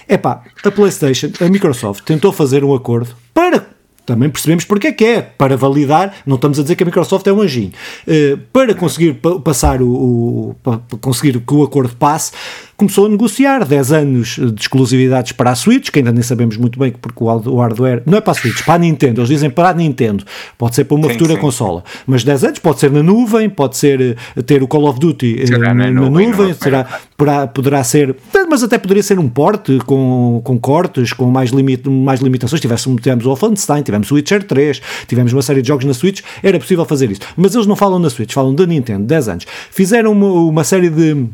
Epá, a PlayStation, a Microsoft tentou fazer um acordo para também percebemos porque é que é, para validar, não estamos a dizer que a Microsoft é um anjinho, uh, para conseguir passar o, o para conseguir que o acordo passe, começou a negociar 10 anos de exclusividades para a Switch, que ainda nem sabemos muito bem porque o hardware não é para a Switch, para a Nintendo, eles dizem para a Nintendo, pode ser para uma sim, futura sim. consola, mas 10 anos pode ser na nuvem, pode ser eh, ter o Call of Duty eh, na, na, nuvem, nuvem será, poderá, poderá ser, mas até poderia ser um porte com, com cortes, com mais, limit, mais limitações, tivéssemos, tivemos o Wolfenstein, tivemos o Witcher 3, tivemos uma série de jogos na Switch, era possível fazer isso, mas eles não falam na Switch, falam da Nintendo, 10 anos, fizeram uma, uma série de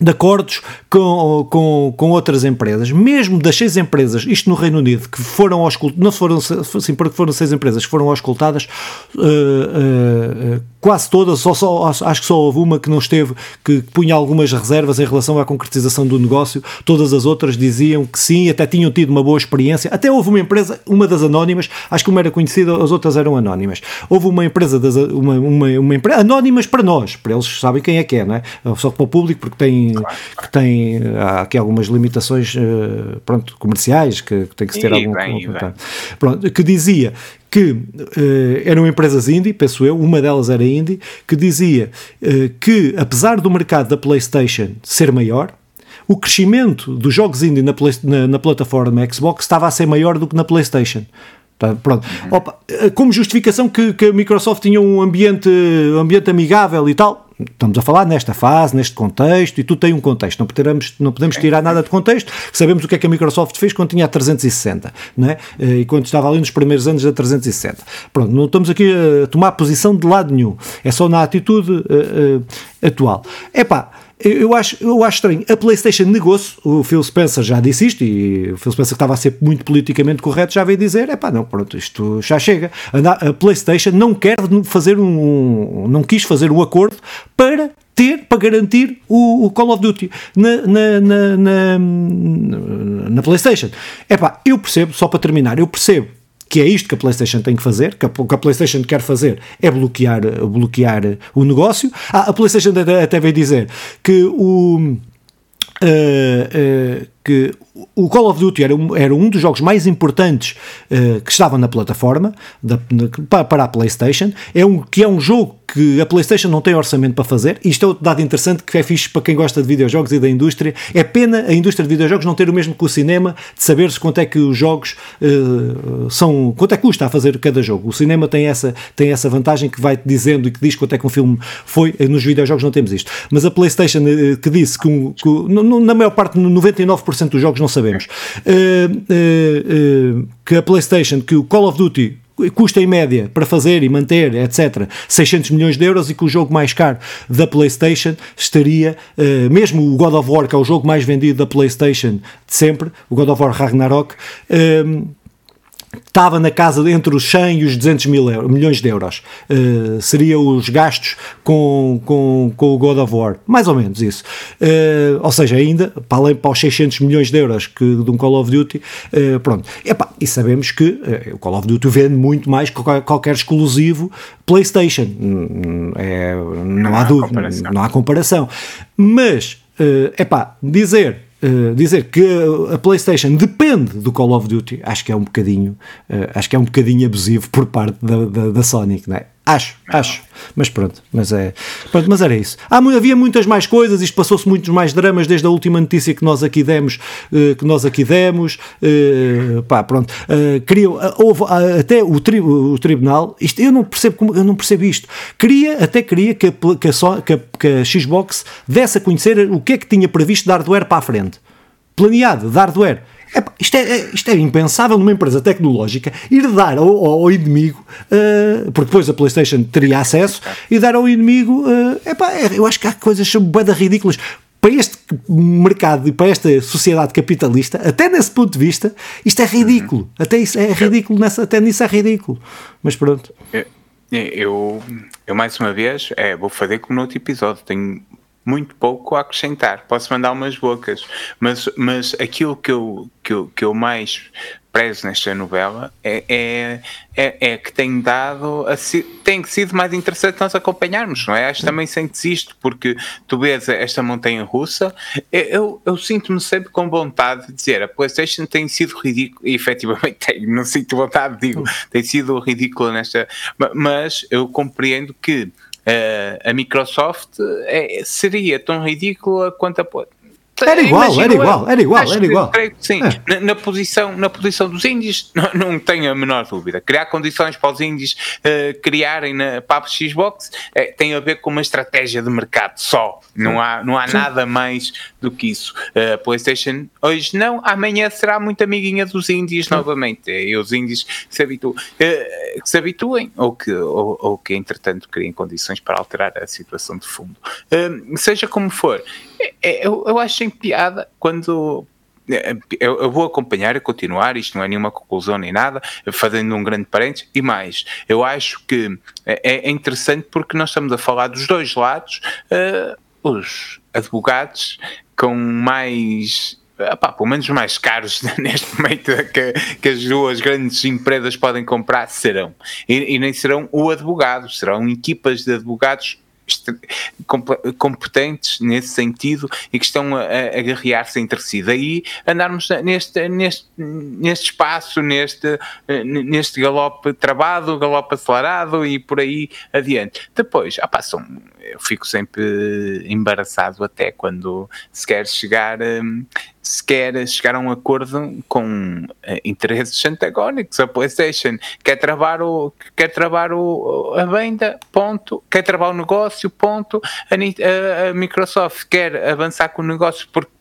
de acordos com, com, com outras empresas, mesmo das seis empresas, isto no Reino Unido, que foram auscultadas, não foram, assim, porque foram seis empresas que foram auscultadas, uh, uh, quase todas, só, só, acho que só houve uma que não esteve, que punha algumas reservas em relação à concretização do negócio, todas as outras diziam que sim, até tinham tido uma boa experiência, até houve uma empresa, uma das anónimas, acho que uma era conhecida, as outras eram anónimas, houve uma empresa, das, uma, uma, uma empresa, anónimas para nós, para eles sabem quem é que é, não é? Só para o público, porque tem, que tem há aqui algumas limitações, uh, pronto, comerciais, que, que tem que se ter e algum... Bem, pronto, que dizia que uh, eram empresas indie, penso eu, uma delas era indie, que dizia uh, que apesar do mercado da PlayStation ser maior, o crescimento dos jogos indie na, na, na plataforma Xbox estava a ser maior do que na PlayStation. Tá, pronto. Opa, eh, como justificação que, que a Microsoft tinha um ambiente, um ambiente amigável e tal, estamos a falar nesta fase, neste contexto, e tu tem um contexto, não podemos, não podemos tirar nada de contexto, sabemos o que é que a Microsoft fez quando tinha a 360, não é? Eh, e quando estava ali nos primeiros anos da 360. Pronto, não estamos aqui a tomar posição de lado nenhum, é só na atitude uh, uh, atual. É pá, eu acho, eu acho estranho. A PlayStation negou-se, o Phil Spencer já disse isto, e o Phil Spencer que estava a ser muito politicamente correto já veio dizer: é pá, não, pronto, isto já chega. A PlayStation não quer fazer um. não quis fazer um acordo para ter, para garantir o, o Call of Duty na, na, na, na, na PlayStation. É pá, eu percebo, só para terminar, eu percebo que é isto que a PlayStation tem que fazer, que a, que a PlayStation quer fazer é bloquear, bloquear o negócio. Ah, a PlayStation até veio dizer que o. Uh, uh, que o Call of Duty era um, era um dos jogos mais importantes uh, que estavam na plataforma da, na, para, a PlayStation. É um, que é um jogo que a PlayStation não tem orçamento para fazer. Isto é outro dado interessante que é fixe para quem gosta de videojogos e da indústria. É pena a indústria de videojogos não ter o mesmo que o cinema, de saber-se quanto é que os jogos uh, são. quanto é que custa a fazer cada jogo. O cinema tem essa, tem essa vantagem que vai-te dizendo e que diz quanto é que um filme foi. Nos videojogos não temos isto. Mas a PlayStation uh, que disse que, um, que na maior parte, 99% dos jogos não sabemos. Uh, uh, que a PlayStation, que o Call of Duty custa em média para fazer e manter, etc., 600 milhões de euros e que o jogo mais caro da PlayStation estaria, uh, mesmo o God of War, que é o jogo mais vendido da PlayStation de sempre, o God of War Ragnarok, uh, estava na casa entre os 100 e os 200 mil euro, milhões de euros. Uh, seria os gastos com, com, com o God of War. Mais ou menos isso. Uh, ou seja, ainda, para além para os 600 milhões de euros que, de um Call of Duty, uh, pronto. Epá, e sabemos que o Call of Duty vende muito mais que qualquer, exclusivo PlayStation. É, não, há, dúvida, não há comparação. Mas, é epá, dizer Uh, dizer que a PlayStation depende do Call of Duty, acho que é um bocadinho, uh, acho que é um bocadinho abusivo por parte da, da, da Sonic, não é? Acho, acho. Mas pronto, mas é. Pronto, mas era isso. Há, havia muitas mais coisas, isto passou-se muitos mais dramas desde a última notícia que nós aqui demos, uh, que nós aqui demos. Uh, pá, pronto. Uh, queria, houve até o, tri, o, tribunal, isto eu não percebo como, eu não percebo isto. Queria, até queria que a, que a, que a, que a Xbox desse a conhecer o que é que tinha previsto de hardware para a frente. Planeado, de hardware é, isto, é, isto é impensável numa empresa tecnológica ir dar ao, ao inimigo, uh, porque depois a PlayStation teria acesso, e dar ao inimigo. Uh, epá, é, eu acho que há coisas bem ridículas para este mercado e para esta sociedade capitalista, até nesse ponto de vista, isto é ridículo. Uhum. Até isso é ridículo, nessa, até nisso é ridículo. Mas pronto. Eu, eu, eu mais uma vez, é, vou fazer como no outro episódio, tenho muito pouco a acrescentar. Posso mandar umas bocas, mas, mas aquilo que eu, que, eu, que eu mais prezo nesta novela é, é, é, é que tem dado a, tem sido mais interessante nós acompanharmos, não é? Acho que também sentes isto, porque tu vês esta montanha russa, eu, eu sinto-me sempre com vontade de dizer a PlayStation tem sido ridículo, e efetivamente tem, não sinto vontade, digo, tem sido ridícula nesta, mas eu compreendo que a Microsoft é, seria tão ridícula quanto a era igual, era igual, era igual, era igual. Creio que sim. É. Na, na, posição, na posição dos índios, não, não tenho a menor dúvida. Criar condições para os índios uh, criarem na, para a Xbox é, tem a ver com uma estratégia de mercado só. Não há, não há nada mais do que isso. A uh, PlayStation hoje não, amanhã será muito amiguinha dos índios sim. novamente. E os índios se habituem, que se habituem ou que, ou, ou, que, entretanto, criem condições para alterar a situação de fundo. Seja como for, é, é, eu, eu acho em piada quando eu, eu, vou acompanhar e continuar, isto não é nenhuma conclusão nem nada, fazendo um grande parênteses, e mais, eu acho que é, é interessante porque nós estamos a falar dos dois lados, uh, os advogados com mais Epá, pelo menos mais caros neste momento que, que, as duas grandes empresas podem comprar serão. E, e, nem serão o advogado, serão equipas de advogados competentes nesse sentido e que estão a, a guerrear-se entre si. Daí andarmos neste, neste, neste espaço, neste, neste galope travado, galope acelerado e por aí adiante. Depois, ah, são, eu fico sempre embaraçado até quando se quer chegar. Um, se quer chegar a um acordo com uh, interesses antagónicos. A PlayStation quer travar, o, quer travar o, a venda, ponto. Quer travar o negócio, ponto. A, a, a Microsoft quer avançar com o negócio porque,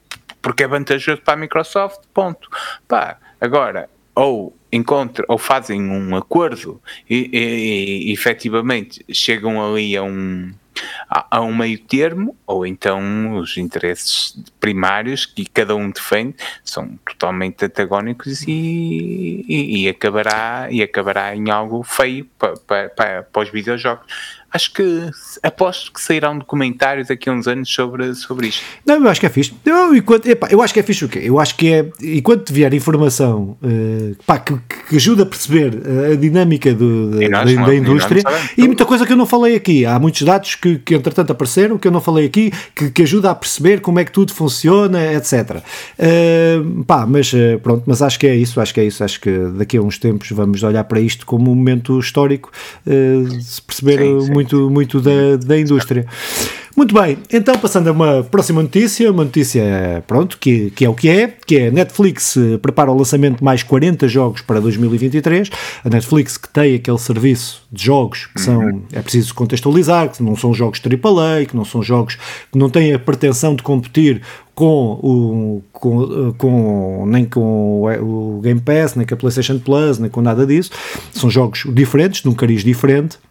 porque é vantajoso para a Microsoft, ponto. Pá, agora, ou encontram ou fazem um acordo e, e, e efetivamente chegam ali a um a, um meio termo, ou então os interesses primários que cada um defende são totalmente antagónicos e, e, e acabará, e acabará em algo feio para, para, para, para os videojogos acho que aposto que sairá um documentário daqui a uns anos sobre, sobre isto. Não, eu acho que é fixe. Eu, enquanto, epá, eu acho que é fixe o quê? Eu acho que é, enquanto vier informação uh, pá, que, que ajuda a perceber a dinâmica do, da, da, da, indústria e, e muita coisa que eu não falei aqui. Há muitos dados que, que entretanto apareceram que eu não falei aqui, que, que ajuda a perceber como é que tudo funciona, etc. Uh, eh, pá, mas uh, pronto, mas acho que é isso, acho que é isso. Acho que daqui a uns tempos vamos olhar para isto como um momento histórico, se perceber sim, sim muito, muito da, da indústria. Muito bem, então passando a uma próxima notícia, uma notícia, pronto, que, que é o que é, que é a Netflix eh, prepara o lançamento de mais 40 jogos para 2023, a Netflix que tem aquele serviço de jogos que são, uhum. é preciso contextualizar, que não são jogos AAA, que não são jogos que não têm a pretensão de competir com o, com, eh, com, nem com o Game Pass, nem com a PlayStation Plus, nem com nada disso, são jogos diferentes, de um cariz diferente, eh,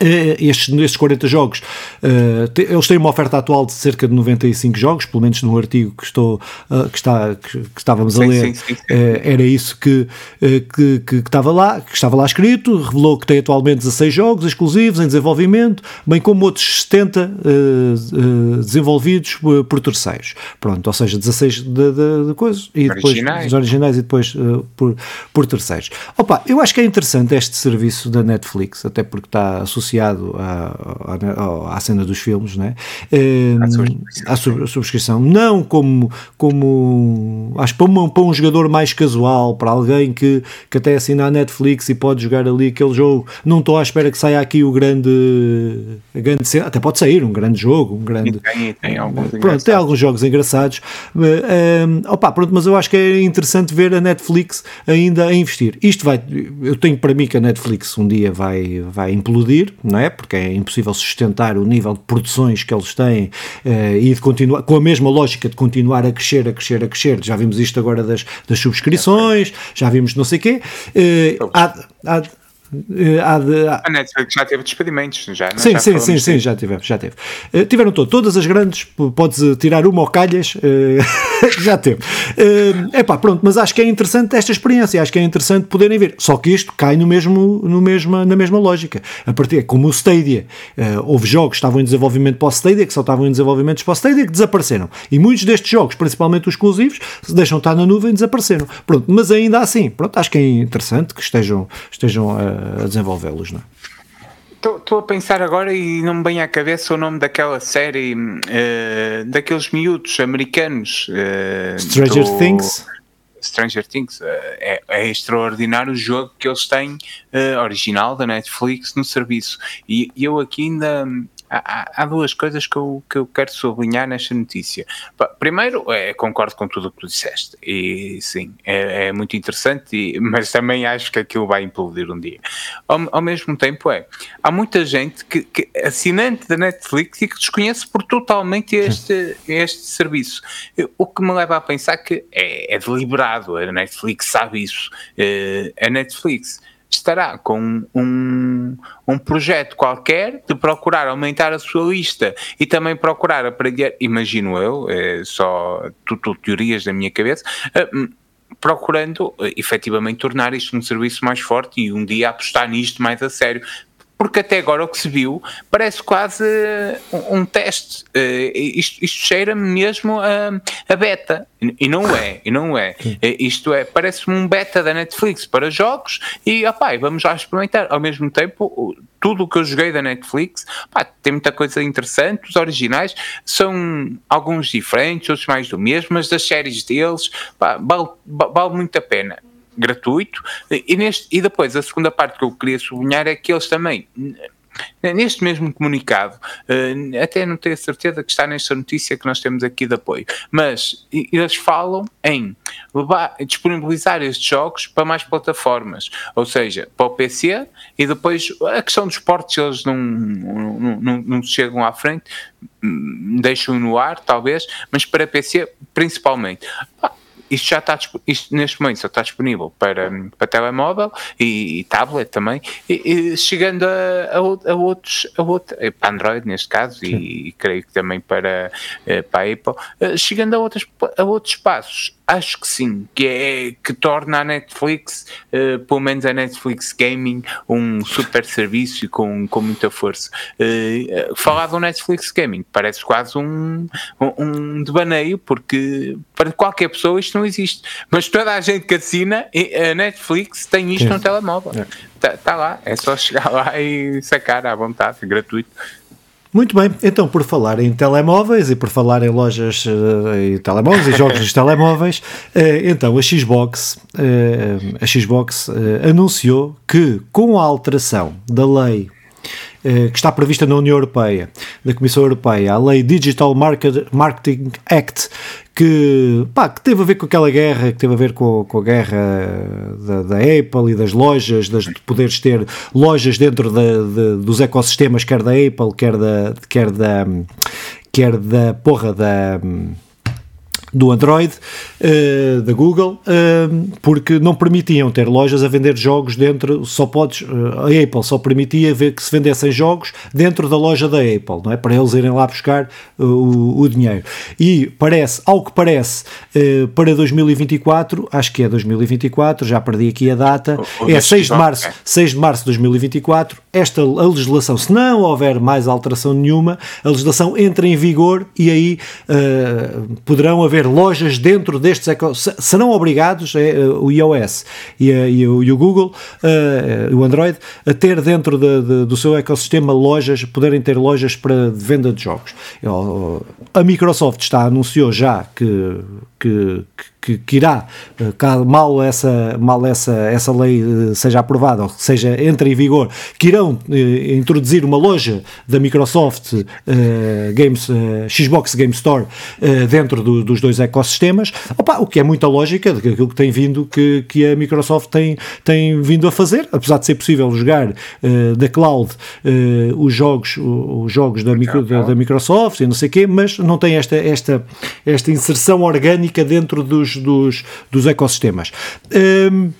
estes, estes 40 jogos, uh, te, eles têm uma oferta atual de cerca de 95 jogos, pelo menos no artigo que, estou, uh, que, está, que, que estávamos sim, a ler, sim, sim, uh, era isso que, que, que, estava lá, que estava lá escrito, revelou que tem atualmente 16 jogos exclusivos em desenvolvimento, bem como outros 70 desenvolvidos por terceiros. Pronto, ou seja, 16 de, de, de coisas e depois originais. originais e depois por, por terceiros. Opa, eu acho que é interessante este serviço da Netflix, até porque está associado associado à, à, à cena dos filmes, né? à, subscrição. subscrição. Não como, como acho para, uma, para um jogador mais casual, para alguém que, que até assina a Netflix e pode jogar ali aquele jogo. Não estou à espera que saia aqui o grande, grande até pode sair um grande jogo, um grande. Tem, tem alguns pronto, tem alguns jogos engraçados. Um, opa, pronto, mas eu acho que é interessante ver a Netflix ainda a investir. Isto vai, eu tenho para mim que a Netflix um dia vai, vai implodir, não é? Porque é impossível sustentar o nível de produções que eles têm uh, e de continuar, com a mesma lógica de continuar a crescer, a crescer, a crescer. Já vimos isto agora das, das subscrições, já vimos não sei o quê. Uh, há, há, há de, há... A Netflix já teve despedimentos, já, sim, já sim, sim, sim, já tivemos, já teve. Uh, tiveram todo, todas as grandes, podes tirar uma ou calhas, uh, já teve. É uh, pá, pronto, mas acho que é interessante esta experiência, acho que é interessante poderem ver. Só que isto cai no mesmo, no mesmo, na mesma lógica. A partir, como o Stadia, houve jogos que estavam em desenvolvimento para o Stadia, que só estavam em desenvolvimento para o Stadia, que desapareceram. E muitos destes jogos, principalmente os exclusivos, se deixam estar na nuvem, desapareceram. Pronto, mas ainda assim, pronto, acho que é interessante que estejam, estejam a desenvolvê-los, não é? Estou a pensar agora e não me vem à cabeça o nome daquela série uh, daqueles miúdos americanos. Uh, Stranger do... Things? Stranger Things. Uh, é, é, extraordinário o jogo que eles têm original da Netflix no serviço. E, e eu aqui ainda há, há, duas coisas que eu, que eu quero sublinhar nesta notícia. Primeiro, é, concordo com tudo o que tu disseste, e sim, é, é muito interessante, e, mas também acho que aquilo vai implodir um dia. Ao, ao mesmo tempo, é, há muita gente que, que assinante da Netflix e que desconhece por totalmente este, este serviço. O que me leva a pensar que é, é deliberado, a Netflix sabe isso. Uh, a Netflix estará com um um, projeto qualquer de procurar aumentar a sua lista e também procurar aprender, imagino eu, é só tudo teorias da minha cabeça, uh, procurando uh, efetivamente tornar isto um serviço mais forte e um dia apostar nisto mais a sério porque até agora o que se viu parece quase um, um teste. Uh, isto, isto cheira-me mesmo a, a, beta. E não é, e não é. Uh, isto é, parece-me um beta da Netflix para jogos e, opá, vamos lá experimentar. Ao mesmo tempo, tudo o que eu joguei da Netflix, tem muita coisa interessante. Os originais são alguns diferentes, outros mais do mesmo, mas das séries deles, vale, vale muito a pena gratuito. E, neste, e depois a segunda parte que eu queria sublinhar é que eles também Neste mesmo comunicado, eh, até não tenho a certeza que está nesta notícia que nós temos aqui de apoio, mas eles falam em disponibilizar estes jogos para mais plataformas, ou seja, para o PC e depois a questão dos portos eles não, não, não, não chegam à frente, hum, deixam no ar talvez, mas para PC principalmente isto já está isto neste momento só está disponível para, para telemóvel e, e tablet também, e, e chegando a, a, a, outros, a outro, eh, para Android neste caso, e, e, creio que também para, eh, para a Apple, eh, chegando a, outros, a outros passos acho que sim, que é que torna a Netflix, uh, pelo menos a Netflix Gaming, um super serviço com, com muita força. Uh, falar do Netflix Gaming parece quase um, um, um devaneio, porque para qualquer pessoa isto não existe. Mas toda a gente que assina, a Netflix tem isto sim. no telemóvel. Está é. tá lá, é só chegar lá e sacar à vontade, gratuito. Muito bem, então por falar em telemóveis e por falar em lojas uh, e telemóveis e jogos de telemóveis, uh, então a Xbox, uh, a Xbox anunciou que com a alteração da lei que está prevista na União Europeia, da Comissão Europeia, a Lei Digital Marketing Act, que, pá, que teve a ver com aquela guerra, que teve a ver com, com a guerra da, da, Apple e das lojas, das, de poderes ter lojas dentro de, dos ecossistemas, quer da Apple, quer da, quer da, quer da porra da do Android, uh, da Google, uh, porque não permitiam ter lojas a vender jogos dentro, só podes, uh, a Apple só permitia ver que se vendessem jogos dentro da loja da Apple, não é? Para eles irem lá buscar o, o, dinheiro. E parece, ao que parece, para 2024, acho que é 2024, já perdi aqui a data, o, é 6 de março, 6 de março de 2024, esta a legislação, se não houver mais alteração nenhuma, a legislação entra em vigor e aí poderão haver haver lojas dentro destes serão obrigados é, eh, o iOS e, a, e, o, e o, Google, uh, o Android, a ter dentro de, de, do seu ecossistema lojas, poderem ter lojas para venda de jogos. A Microsoft está anunciou já que, que, que, que irá, eh, mal essa, mal essa, essa lei eh, seja aprovada, ou seja, entre em vigor, que irão eh, introduzir uma loja da Microsoft eh, Games, eh, Xbox Game Store eh, dentro do, dos dois ecossistemas, Opa, o que é muita lógica daquilo que tem vindo, que, que a Microsoft tem, tem vindo a fazer, apesar de ser possível jogar da cloud os jogos, os jogos da, micro, da, da, Microsoft e não sei o quê, mas não tem esta, esta, esta inserção orgânica dentro dos, dos, dos ecossistemas. Um,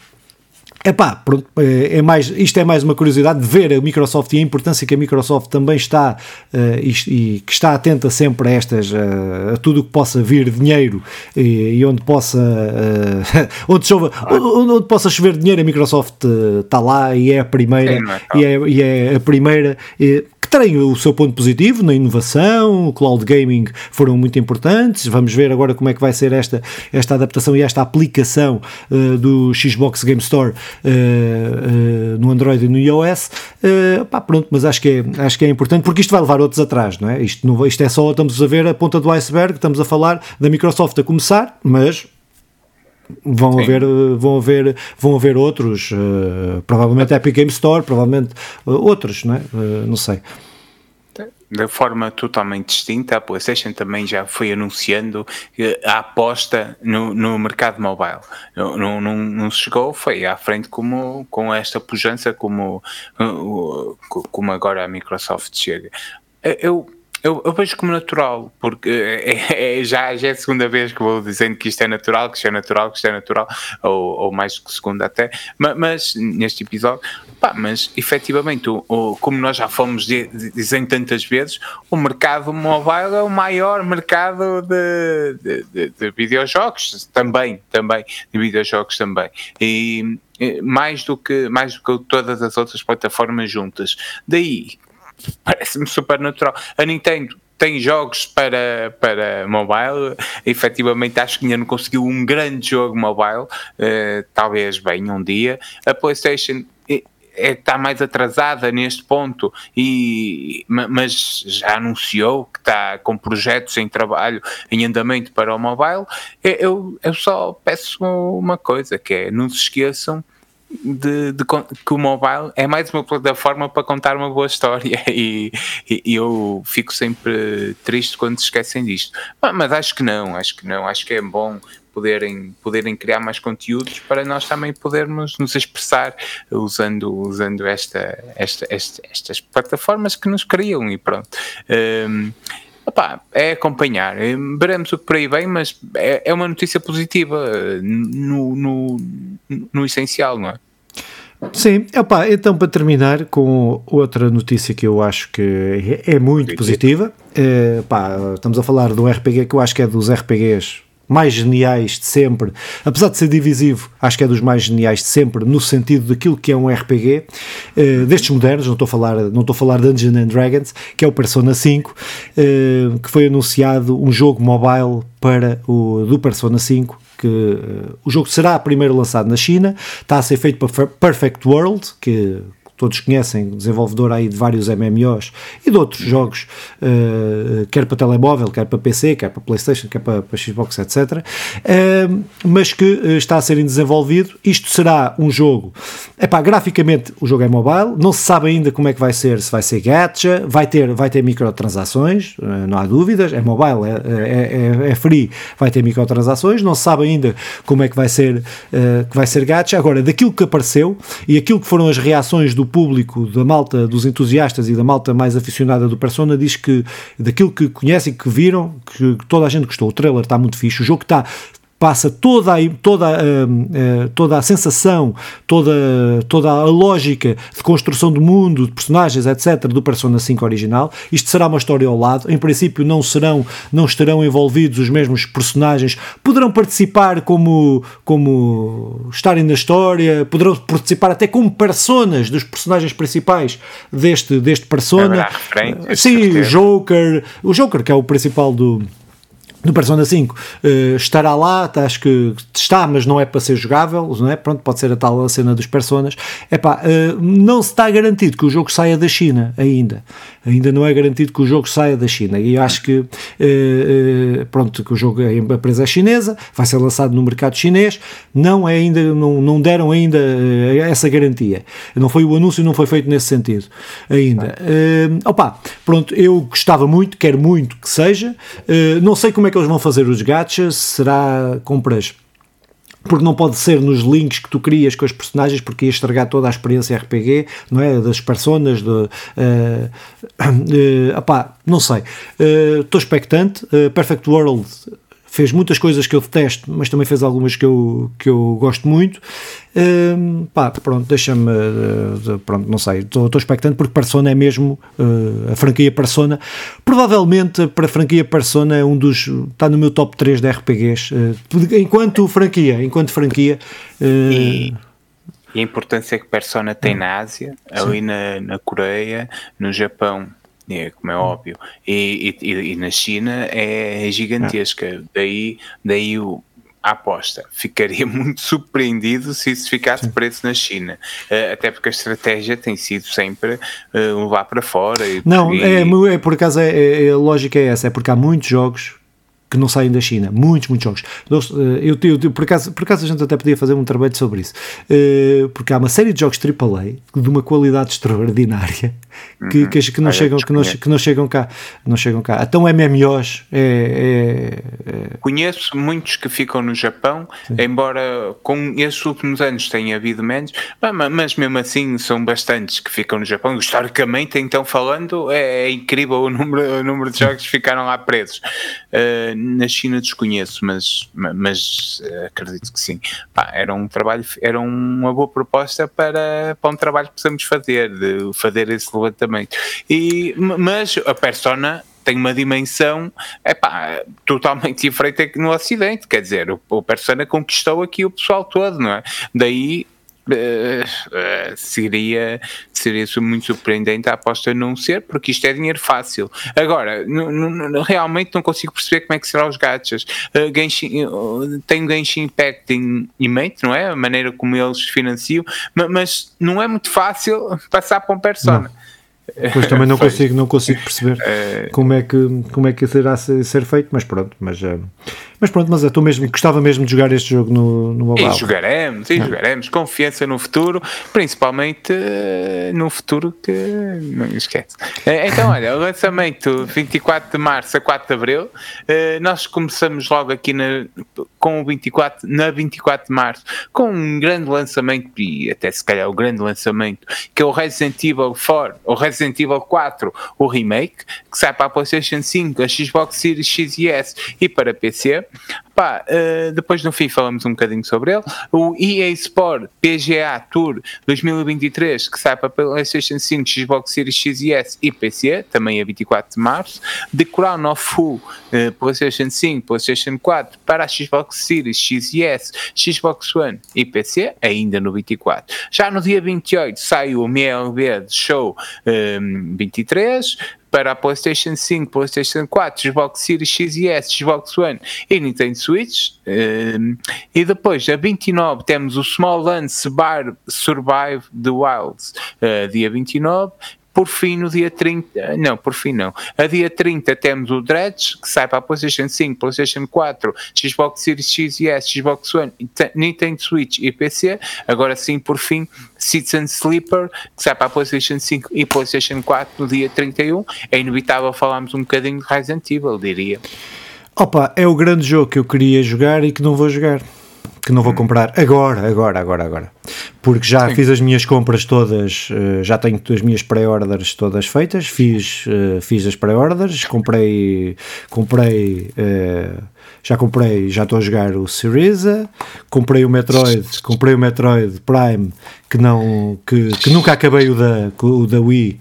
Epá, pronto, é, é mais, isto é mais uma curiosidade de ver a Microsoft e a importância que a Microsoft também está uh, e, e, que está atenta sempre a estas, uh, a tudo o que possa vir dinheiro e, e onde possa uh, onde, chova, onde, onde, possa chover dinheiro a Microsoft está lá e é a primeira é e, é, e, é, a primeira que tem o seu ponto positivo na inovação, o cloud gaming foram muito importantes. Vamos ver agora como é que vai ser esta, esta adaptação e esta aplicação uh, do Xbox Game Store uh, uh, no Android e no iOS. pá, pronto, mas acho que, é, acho que é importante porque isto vai levar outros atrás, não é? Isto, não, isto é só, estamos a ver a ponta do iceberg, estamos a falar da Microsoft a começar, mas vão haver vão haver vão haver outros uh, provavelmente Epic Game Store provavelmente uh, outros não é? Uh, não sei de forma totalmente distinta, a PlayStation também já foi anunciando a aposta no, no mercado mobile. Não, não, não, chegou, foi à frente como, com esta pujança como, como agora a Microsoft chega. Eu, eu, eu, vejo como natural, porque é, é, já, já é a segunda vez que vou dizendo que isto é natural, que isto é natural, que isto é natural, ou, ou mais que segunda até, mas, mas neste episódio, pá, mas efetivamente, o, o, como nós já fomos dizendo tantas vezes, o mercado mobile é o maior mercado de, de, de, de videojogos, também, também, de videojogos também, e mais do que mais do que todas as outras plataformas juntas. Daí parece-me super natural. A Nintendo tem jogos para, para mobile, efetivamente acho que ainda não conseguiu um grande jogo mobile, uh, talvez venha um dia. A PlayStation está mais atrasada neste ponto, e, mas já anunciou que está com projetos em trabalho, em andamento para o mobile. Eu, eu só peço uma coisa, que é não se esqueçam de, de, que o mobile é mais uma plataforma para contar uma boa história e, e, e, eu fico sempre triste quando se esquecem disto. Mas acho que não, acho que não, acho que é bom poderem, poderem criar mais conteúdos para nós também podermos nos expressar usando, usando esta, esta, esta estas plataformas que nos criam e pronto. Um, Opa, é acompanhar, veremos o que por aí vem, mas é, é uma notícia positiva no, no, no essencial, não é? Sim, opa, então para terminar com outra notícia que eu acho que é, é muito positiva, é, pá, estamos a falar do RPG que eu acho que é dos RPGs mais geniais de sempre, apesar de ser divisivo, acho que é dos mais geniais de sempre no sentido daquilo que é um RPG, uh, destes modernos, não estou a falar, não estou a falar de Dungeons and Dragons, que é o Persona 5, uh, eh, que foi anunciado um jogo mobile para o do Persona 5 que uh, o jogo será primeiro lançado na China, está a ser feito para Perfect World, que todos conhecem, desenvolvedor aí de vários MMOs e de outros jogos, uh, quer para telemóvel, quer para PC, quer para Playstation, quer para, para Xbox, etc. Uh, eh, mas que uh, está a ser desenvolvido. Isto será um jogo, epá, graficamente o jogo é mobile, não se sabe ainda como é que vai ser, se vai ser gacha, vai ter, vai ter microtransações, não há dúvidas, é mobile, é, é, é, free, vai ter microtransações, não se sabe ainda como é que vai ser, que vai ser gacha. Agora, daquilo que apareceu e aquilo que foram as reações do público, da malta, dos entusiastas e da malta mais aficionada do Persona, diz que daquilo que conhecem, que viram, que toda a gente gostou. O trailer está muito fixe, o jogo está passa toda a, toda, uh, toda a sensação, toda, toda a lógica de construção do mundo, de personagens, etc., do Persona 5 original. Isto será uma história ao lado. Em princípio, não serão, não estarão envolvidos os mesmos personagens. Poderão participar como, como estarem na história, poderão participar até como personas dos personagens principais deste, deste Persona. Sim, o Joker, o Joker, que é o principal do no Persona 5 uh, estará lá, tá, acho que está, mas não é para ser jogável, não é? Pronto, pode ser a tal a cena dos Personas. Epá, uh, não se está garantido que o jogo saia da China ainda. Ainda não é garantido que o jogo saia da China. E eu acho que, uh, pronto, que o jogo, a empresa é chinesa, vai ser lançado no mercado chinês, não é ainda, não, não deram ainda essa garantia. Não foi o anúncio, não foi feito nesse sentido ainda. Uh, opa, pronto, eu gostava muito, quero muito que seja, não sei como é que eles vão fazer os gachas? Será compras porque não pode ser nos links que tu crias com os personagens, porque ia estragar toda a experiência RPG, não é? Das personas, de, uh, uh, opá, não sei. Estou uh, expectante. Uh, Perfect World fez muitas coisas que eu detesto, mas também fez algumas que eu, que eu gosto muito. Um, pá, pronto, deixa-me. Uh, pronto, não sei, estou expectante porque Persona é mesmo uh, a franquia Persona. Provavelmente para a franquia Persona é um dos. está no meu top 3 de RPGs. Uh, enquanto franquia, enquanto franquia. E, e, a importância que Persona tem na Ásia, ali na, na Coreia, no Japão é, como é óbvio, e, e, e na China é gigantesca. Daí, daí o, a aposta. Ficaria muito surpreendido se isso ficasse Sim. preço na China. Uh, até porque a estratégia tem sido sempre uh, levar para fora. E, não, e... É, é, por acaso é, é, a lógica é essa, é porque há muitos jogos que não saem da China, muitos, muitos jogos. Eh, eu, eu, por, acaso, por acaso a gente até podia fazer um trabalho sobre isso, porque há uma série de jogos AAA de uma qualidade extraordinária que, uhum. que, que, não chegam, que, não, que não chegam cá. Não chegam cá. Então MMOs é, é, é... Conheço muitos que ficam no Japão, Sim. embora com esses últimos anos tenha havido menos, mas mesmo assim são bastantes que ficam no Japão. Historicamente, então falando, é, é incrível o número, o número de jogos que ficaram lá presos. Uh, na China desconheço, mas, mas uh, acredito que sim. Pá, era um trabalho, era uma boa proposta para, para um trabalho que precisamos fazer, de fazer esse levantamento. E, mas a persona tem uma dimensão epá, totalmente diferente no Ocidente. Quer dizer, o, o Persona conquistou aqui o pessoal todo, não é? Daí Uh, uh, seria, seria muito surpreendente a aposta não ser, porque isto é dinheiro fácil. Agora, realmente não consigo perceber como é que serão os gachas. Uh, Genshin, uh, tem Genshin Impact em, em mente, não é? A maneira como eles financiam, mas, mas não é muito fácil passar para um persona. Não. Pois também não consigo, não consigo perceber é... como é que como é que será ser feito, mas pronto, mas uh, mas pronto, mas eu estou mesmo, gostava mesmo de jogar este jogo no, no mobile. E jogaremos, e é. jogaremos, confiança no futuro, principalmente uh, no futuro que não esquece. Uh, então, olha, o lançamento 24 de março a 4 de abril, nós começamos logo aqui na, com o 24, na 24 de março, com um grande lançamento, e até se calhar o grande lançamento, que é o Resident Evil 4, o Resident Resident Evil 4, o remake, que sai para a PlayStation 5, a Xbox Series X e S e para PC. Pá, uh, depois no fim falamos um bocadinho sobre ele. O EA Sport PGA Tour 2023, que sai para PlayStation 5, Xbox Series X e S e PC, também a 24 de março. The Crown of Fu, uh, PlayStation 5, PlayStation 4, para a Xbox Series X e S, Xbox One e PC, ainda no 24. Já no dia 28 sai o MLB Show uh, 23, para a PlayStation 5, PlayStation 4, Xbox Series X e S, Xbox One e Nintendo Switch. Um, e depois, a 29, temos o Small Bar Survive the Wilds, uh, dia 29. Por fim, no dia 30, não, por fim não. A dia 30 temos o Dredge, que sai para a PlayStation 5, PlayStation 4, Xbox Series X e S, Xbox One, Nintendo Switch e PC. Agora sim, por fim, Citizen Sleeper, que sai para a PlayStation 5 e PlayStation 4 no dia 31. É inevitável falarmos um bocadinho de Resident Evil, diria. Opa, é o grande jogo que eu queria jogar e que não vou jogar que não vou comprar agora, agora, agora, agora. Porque já Sim. fiz as minhas compras todas, eh, já tenho as minhas pré-orders todas feitas, fiz, eh, fiz as pré-orders, comprei, comprei, eh, já comprei, já estou a jogar o Syriza, comprei o Metroid, comprei o Metroid Prime, que não, que, que nunca acabei o da, o da Wii,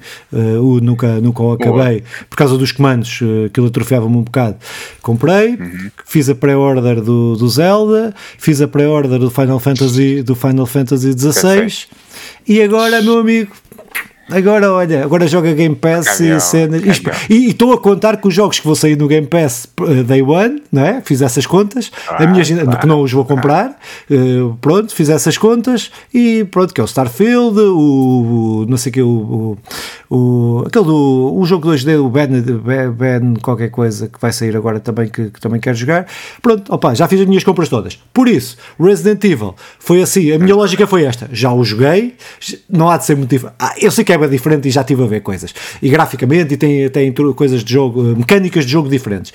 o nunca, nunca o acabei, por causa dos comandos, que ele atrofiava-me um bocado. Comprei, uhum. fiz a pré-order do, do Zelda, fiz a pré-order do Final Fantasy do Final Fantasy XVI e agora, meu amigo, Agora, olha, agora joga Game Pass e cenas. E estou a contar com os jogos que vou sair no Game Pass uh, Day One, não é? Fiz essas contas, ah, a minha claro, que não os vou comprar, uh, pronto, fiz essas contas e pronto, que é o Starfield, o, o não sei o que, o, o, aquele do o jogo 2D, o Ben, ben, ben, qualquer coisa que vai sair agora também, que, que, também quero jogar. Pronto, opa, já fiz as minhas compras todas. Por isso, Resident Evil foi assim, a minha lógica foi esta: já o joguei, não há de ser muito diferente. Ah, eu sei que é é diferente e já estive a ver coisas. E graficamente, e tem, tem coisas de jogo, mecânicas de jogo diferentes.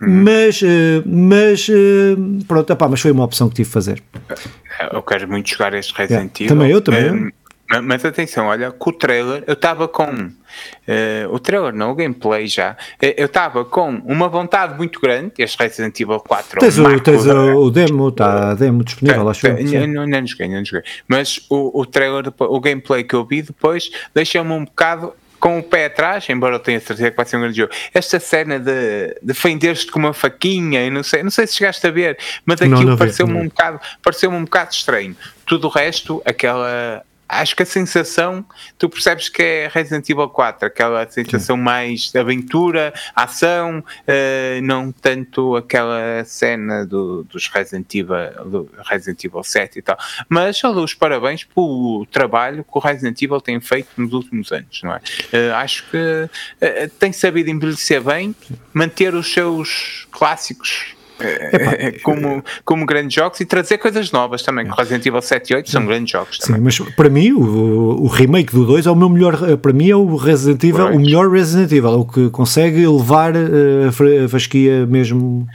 Uhum. Mas, eh, mas uh, pronto, opá, mas foi uma opção que tive de fazer. Eu quero muito jogar este Resident Evil. Também eu, também. Um, mas atenção, olha, com o trailer, eu estava com. Uh, o trailer não, o gameplay já. Eu estava com uma vontade muito grande. Este Resident Evil 4. Tens, o, tens o, o, demo, está a demo disponível, acho que. Não, não joguei, não joguei. Mas o, o trailer, o gameplay que eu vi depois, deixou-me um bocado com o pé atrás, embora eu tenha certeza que vai ser um grande jogo. Esta cena de defender-te com uma faquinha, e não sei, não sei se chegaste a ver, mas aquilo pareceu-me um bocado, pareceu-me um bocado estranho. Tudo o resto, aquela acho que a sensação, tu percebes que é Resident Evil 4, aquela sensação Sim. mais de aventura, ação, uh, não tanto aquela cena do, dos Resident Evil, do Resident Evil 7 e tal. Mas eu dou os parabéns pelo trabalho que o Resident Evil tem feito nos últimos anos, não é? Uh, acho que uh, tem sabido envelhecer bem, manter os seus clássicos é, como, como grandes jogos e trazer coisas novas também. Resident Evil 7 e 8 são grandes jogos. Também. Sim, mas para mim o, o remake do 2 é o meu melhor. Para mim é o Resident Evil, pois. o melhor Resident Evil, é o que consegue elevar a fasquia mesmo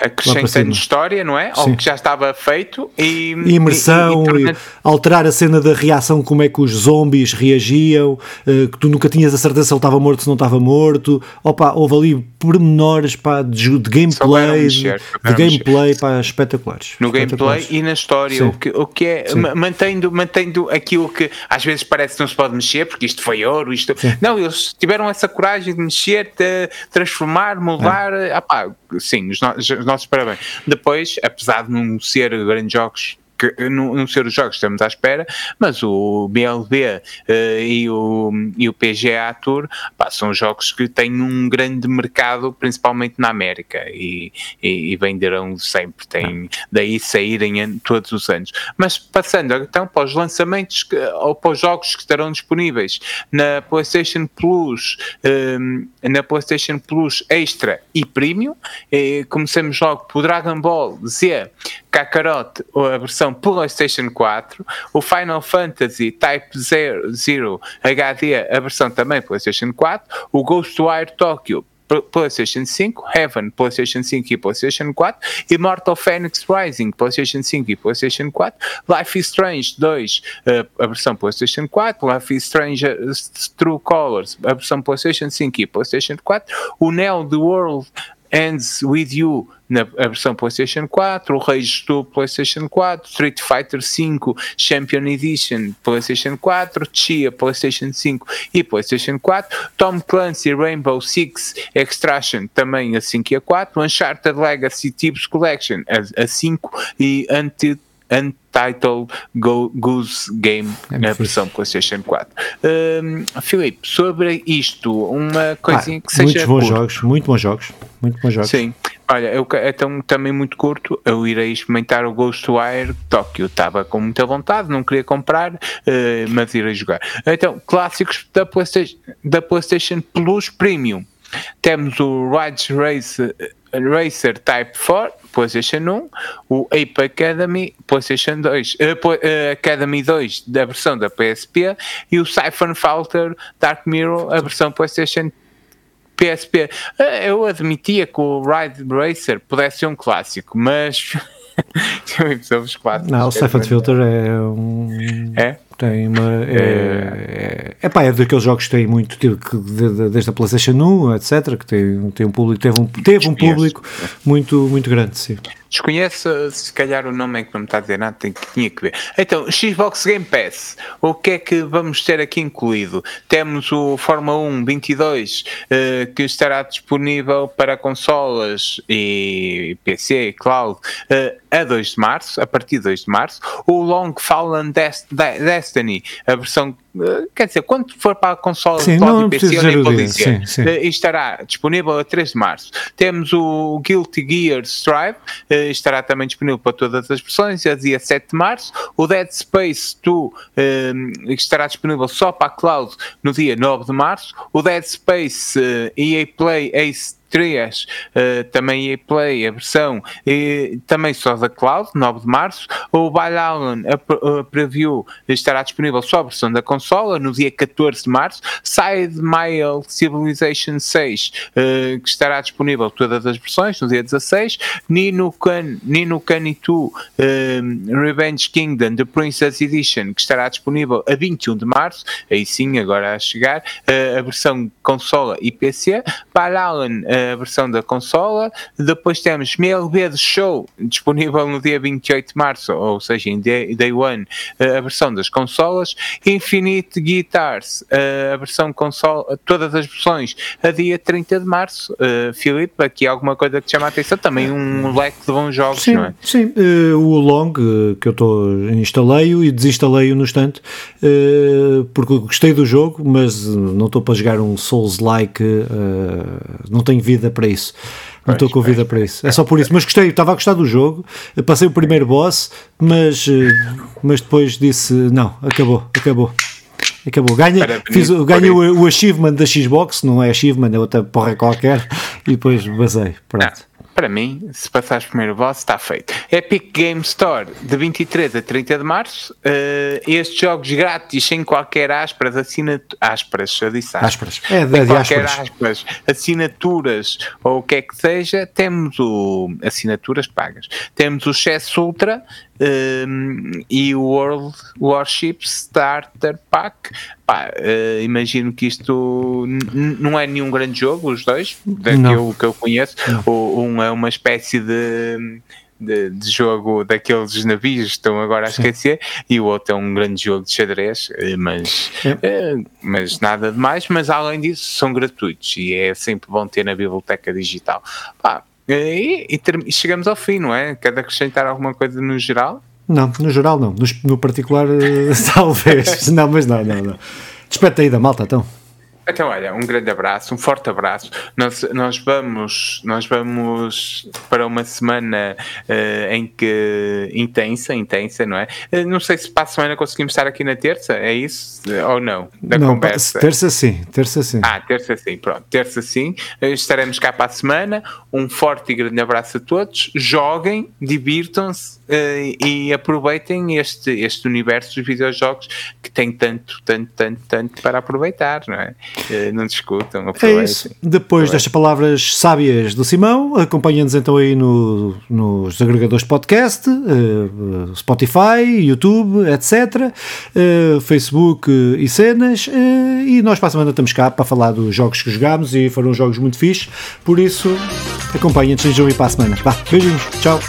acrescentando história, não é? Sim. Ou que já estava feito e, e imersão, e, e, e, alterar a cena da reação, como é que os zombies reagiam, uh, que tu nunca tinhas a certeza se ele estava morto, se não estava morto. Opa, houve ali pormenores pá, de, de gameplay, mexer, de, gameplay pá, espetaculares. No espetaculares. gameplay e na história, o que, o que é mantendo, mantendo aquilo que às vezes parece que não se pode mexer, porque isto foi ouro, isto. Não, eles tiveram essa coragem de mexer, de transformar, mudar. É. sim, os, os nossos parabéns. Depois, apesar de não ser grandes jogos que não, ser os jogos que estamos à espera, mas o BLB uh, eh, e, o, e o PGA Tour pá, são jogos que têm um grande mercado, principalmente na América, e, e, e venderão sempre, têm, daí saírem todos os anos. Mas passando então para os lançamentos que, ou para os jogos que estarão disponíveis na PlayStation Plus, um, eh, na PlayStation Plus Extra e Premium, e comecemos logo por Dragon Ball Z Kakarot, a versão PlayStation 4, o Final Fantasy Type 0, HD, a versão também PlayStation 4, o Ghostwire Tokyo PlayStation 5, Heaven, PlayStation 5 e PlayStation 4, Immortal Phoenix Rising, PlayStation 5 e PlayStation 4, Life is Strange 2, eh, a versão PlayStation 4, Life is Strange eh, True Colors, a versão PlayStation 5 e PlayStation 4, o Neo The World Ends With You na versão PlayStation 4, o Rage 2 PlayStation 4, Street Fighter 5 Champion Edition PlayStation 4, Chia PlayStation 5 e PlayStation 4, Tom Clancy Rainbow Six Extraction também a 5 e a 4, Uncharted Legacy Tips Collection a, a 5 e Untitled Untitled Go Goose Game é na versão PlayStation 4. Um, Filipe, sobre isto, uma coisinha ah, que seja. Muitos bons curto. jogos, muito bons jogos. Muito bons jogos. Sim. Olha, eu, então também muito curto, eu irei experimentar o Ghostwire Tokyo. Estava com muita vontade, não queria comprar, uh, mas irei jogar. Então, clássicos da PlayStation, da PlayStation Plus Premium. Temos o Ridge Race, Racer Type 4, PlayStation 1, o Ape Academy, PlayStation 2, uh, Academy 2 da versão da PSP e o Siphon Filter Dark Mirror, a versão PlayStation PSP. Uh, eu admitia que o Ride Racer pudesse ser um clássico, mas. os clássicos. Não, o Siphon Filter é um. É? Tem uma. É, é, é, pá, é daqueles jogos que tem muito. Que, desde a PlayStation 1, etc., que tem, tem um público. Teve um, teve um público muito, muito grande, sim. Desconheço, se calhar o nome é que não me está a dizer nada, tem, tinha que ver. Então, Xbox Game Pass, o que é que vamos ter aqui incluído? Temos o Fórmula 1 22, uh, que estará disponível para consolas e PC e cloud uh, a 2 de março, a partir de 2 de março. O Long Fallen Dest Destiny, a versão eh, quer dizer, quando for para a consola sim, cloud e PC, eu nem vou dizer, sim, sim. estará disponível a 3 de março. Temos o Guilty Gear Strive, uh, estará também disponível para todas as versões, a dia 7 de março. O Dead Space 2 uh, estará disponível só para a cloud no dia 9 de março. O Dead Space EA Play Ace 3, uh, também EA Play, a versão, e também só da Cloud, 9 de março. O Bailalan, a, a preview, estará disponível só a versão da consola no dia 14 de março. Side Mail Civilization 6, uh, eh, que estará disponível todas as versões no dia 16. Nino Kan, Nino Kuni 2 uh, Revenge Kingdom The Princess Edition, que estará disponível a 21 de março. Aí sim, agora a chegar, uh, a versão consola e PC. Bailalan, a versão da consola. Depois temos MLB The Show, disponível no dia 28 de março, ou seja, em Day, day One, a versão das consolas. Infinite Guitars, a versão consola, todas as versões, a dia 30 de março. Uh, Filipe, aqui alguma coisa que te chama a atenção? Também um leque de bons jogos, sim, não é? Sim, uh, o Long, uh, que eu estou instalei-o e desinstalei-o no instante, porque gostei do jogo, mas não estou para jogar um Souls-like, não tenho vida para isso. Não estou com vida para isso. É só por isso. Mas gostei, estava a gostar do jogo. Passei o primeiro boss, mas, eh, mas depois disse: não, acabou, acabou. Acabou. Ganha, fiz, ganhei o, o achievement da Xbox, não é achievement, é outra porra qualquer, e depois basei. Pronto. Para mim, se passares primeiro boss, está feito. Epic Game Store, de 23 a 30 de março. Uh, estes jogos grátis, sem qualquer aspas, assinaturas. Aspas, eu disse aspas. É, de, de qualquer aspas. aspas. assinaturas ou o que é que seja, temos o. Assinaturas pagas. Temos o Chess Ultra, um, e o World Warship Starter Pack. Pá, uh, imagino que isto não é nenhum grande jogo, os dois, que eu, que eu conheço. O, um é uma espécie de. De, de, jogo daqueles navios que estão agora a esquecer Sim. e o outro é um grande jogo de xadrez eh, mas, é. mas nada de mais mas além disso são gratuitos e é sempre bom ter na biblioteca digital Pá, e, e, e, chegamos ao fim, não é? Quer acrescentar alguma coisa no geral? Não, no geral não. No, no particular, talvez. não, mas não, não, não. Aí da malta, então. Então, olha, um grande abraço, um forte abraço. Nós, nós, vamos, nós vamos para uma semana uh, em que intensa, intensa, não é? Uh, não sei se para a semana conseguimos estar aqui na terça, é isso? Ou não? Da não, conversa. Terça sim, terça sim. Ah, terça sim, pronto, terça sim. Uh, estaremos cá para a semana. Um forte e grande abraço a todos. Joguem, divirtam-se e aproveitem este, este universo dos videojogos que tem tanto, tanto, tanto, tanto para aproveitar, não é? não discutam, aproveitem. É isso. Depois destas palavras sábias do Simão, acompanhem-nos então aí no, nos agregadores de podcast, uh, Spotify, YouTube, etc., Facebook e cenas, e nós para a semana estamos cá para falar dos jogos que jogámos e foram jogos muito fixos, por isso acompanhem-nos, sejam aí para a semana. Vá, beijinhos, tchau.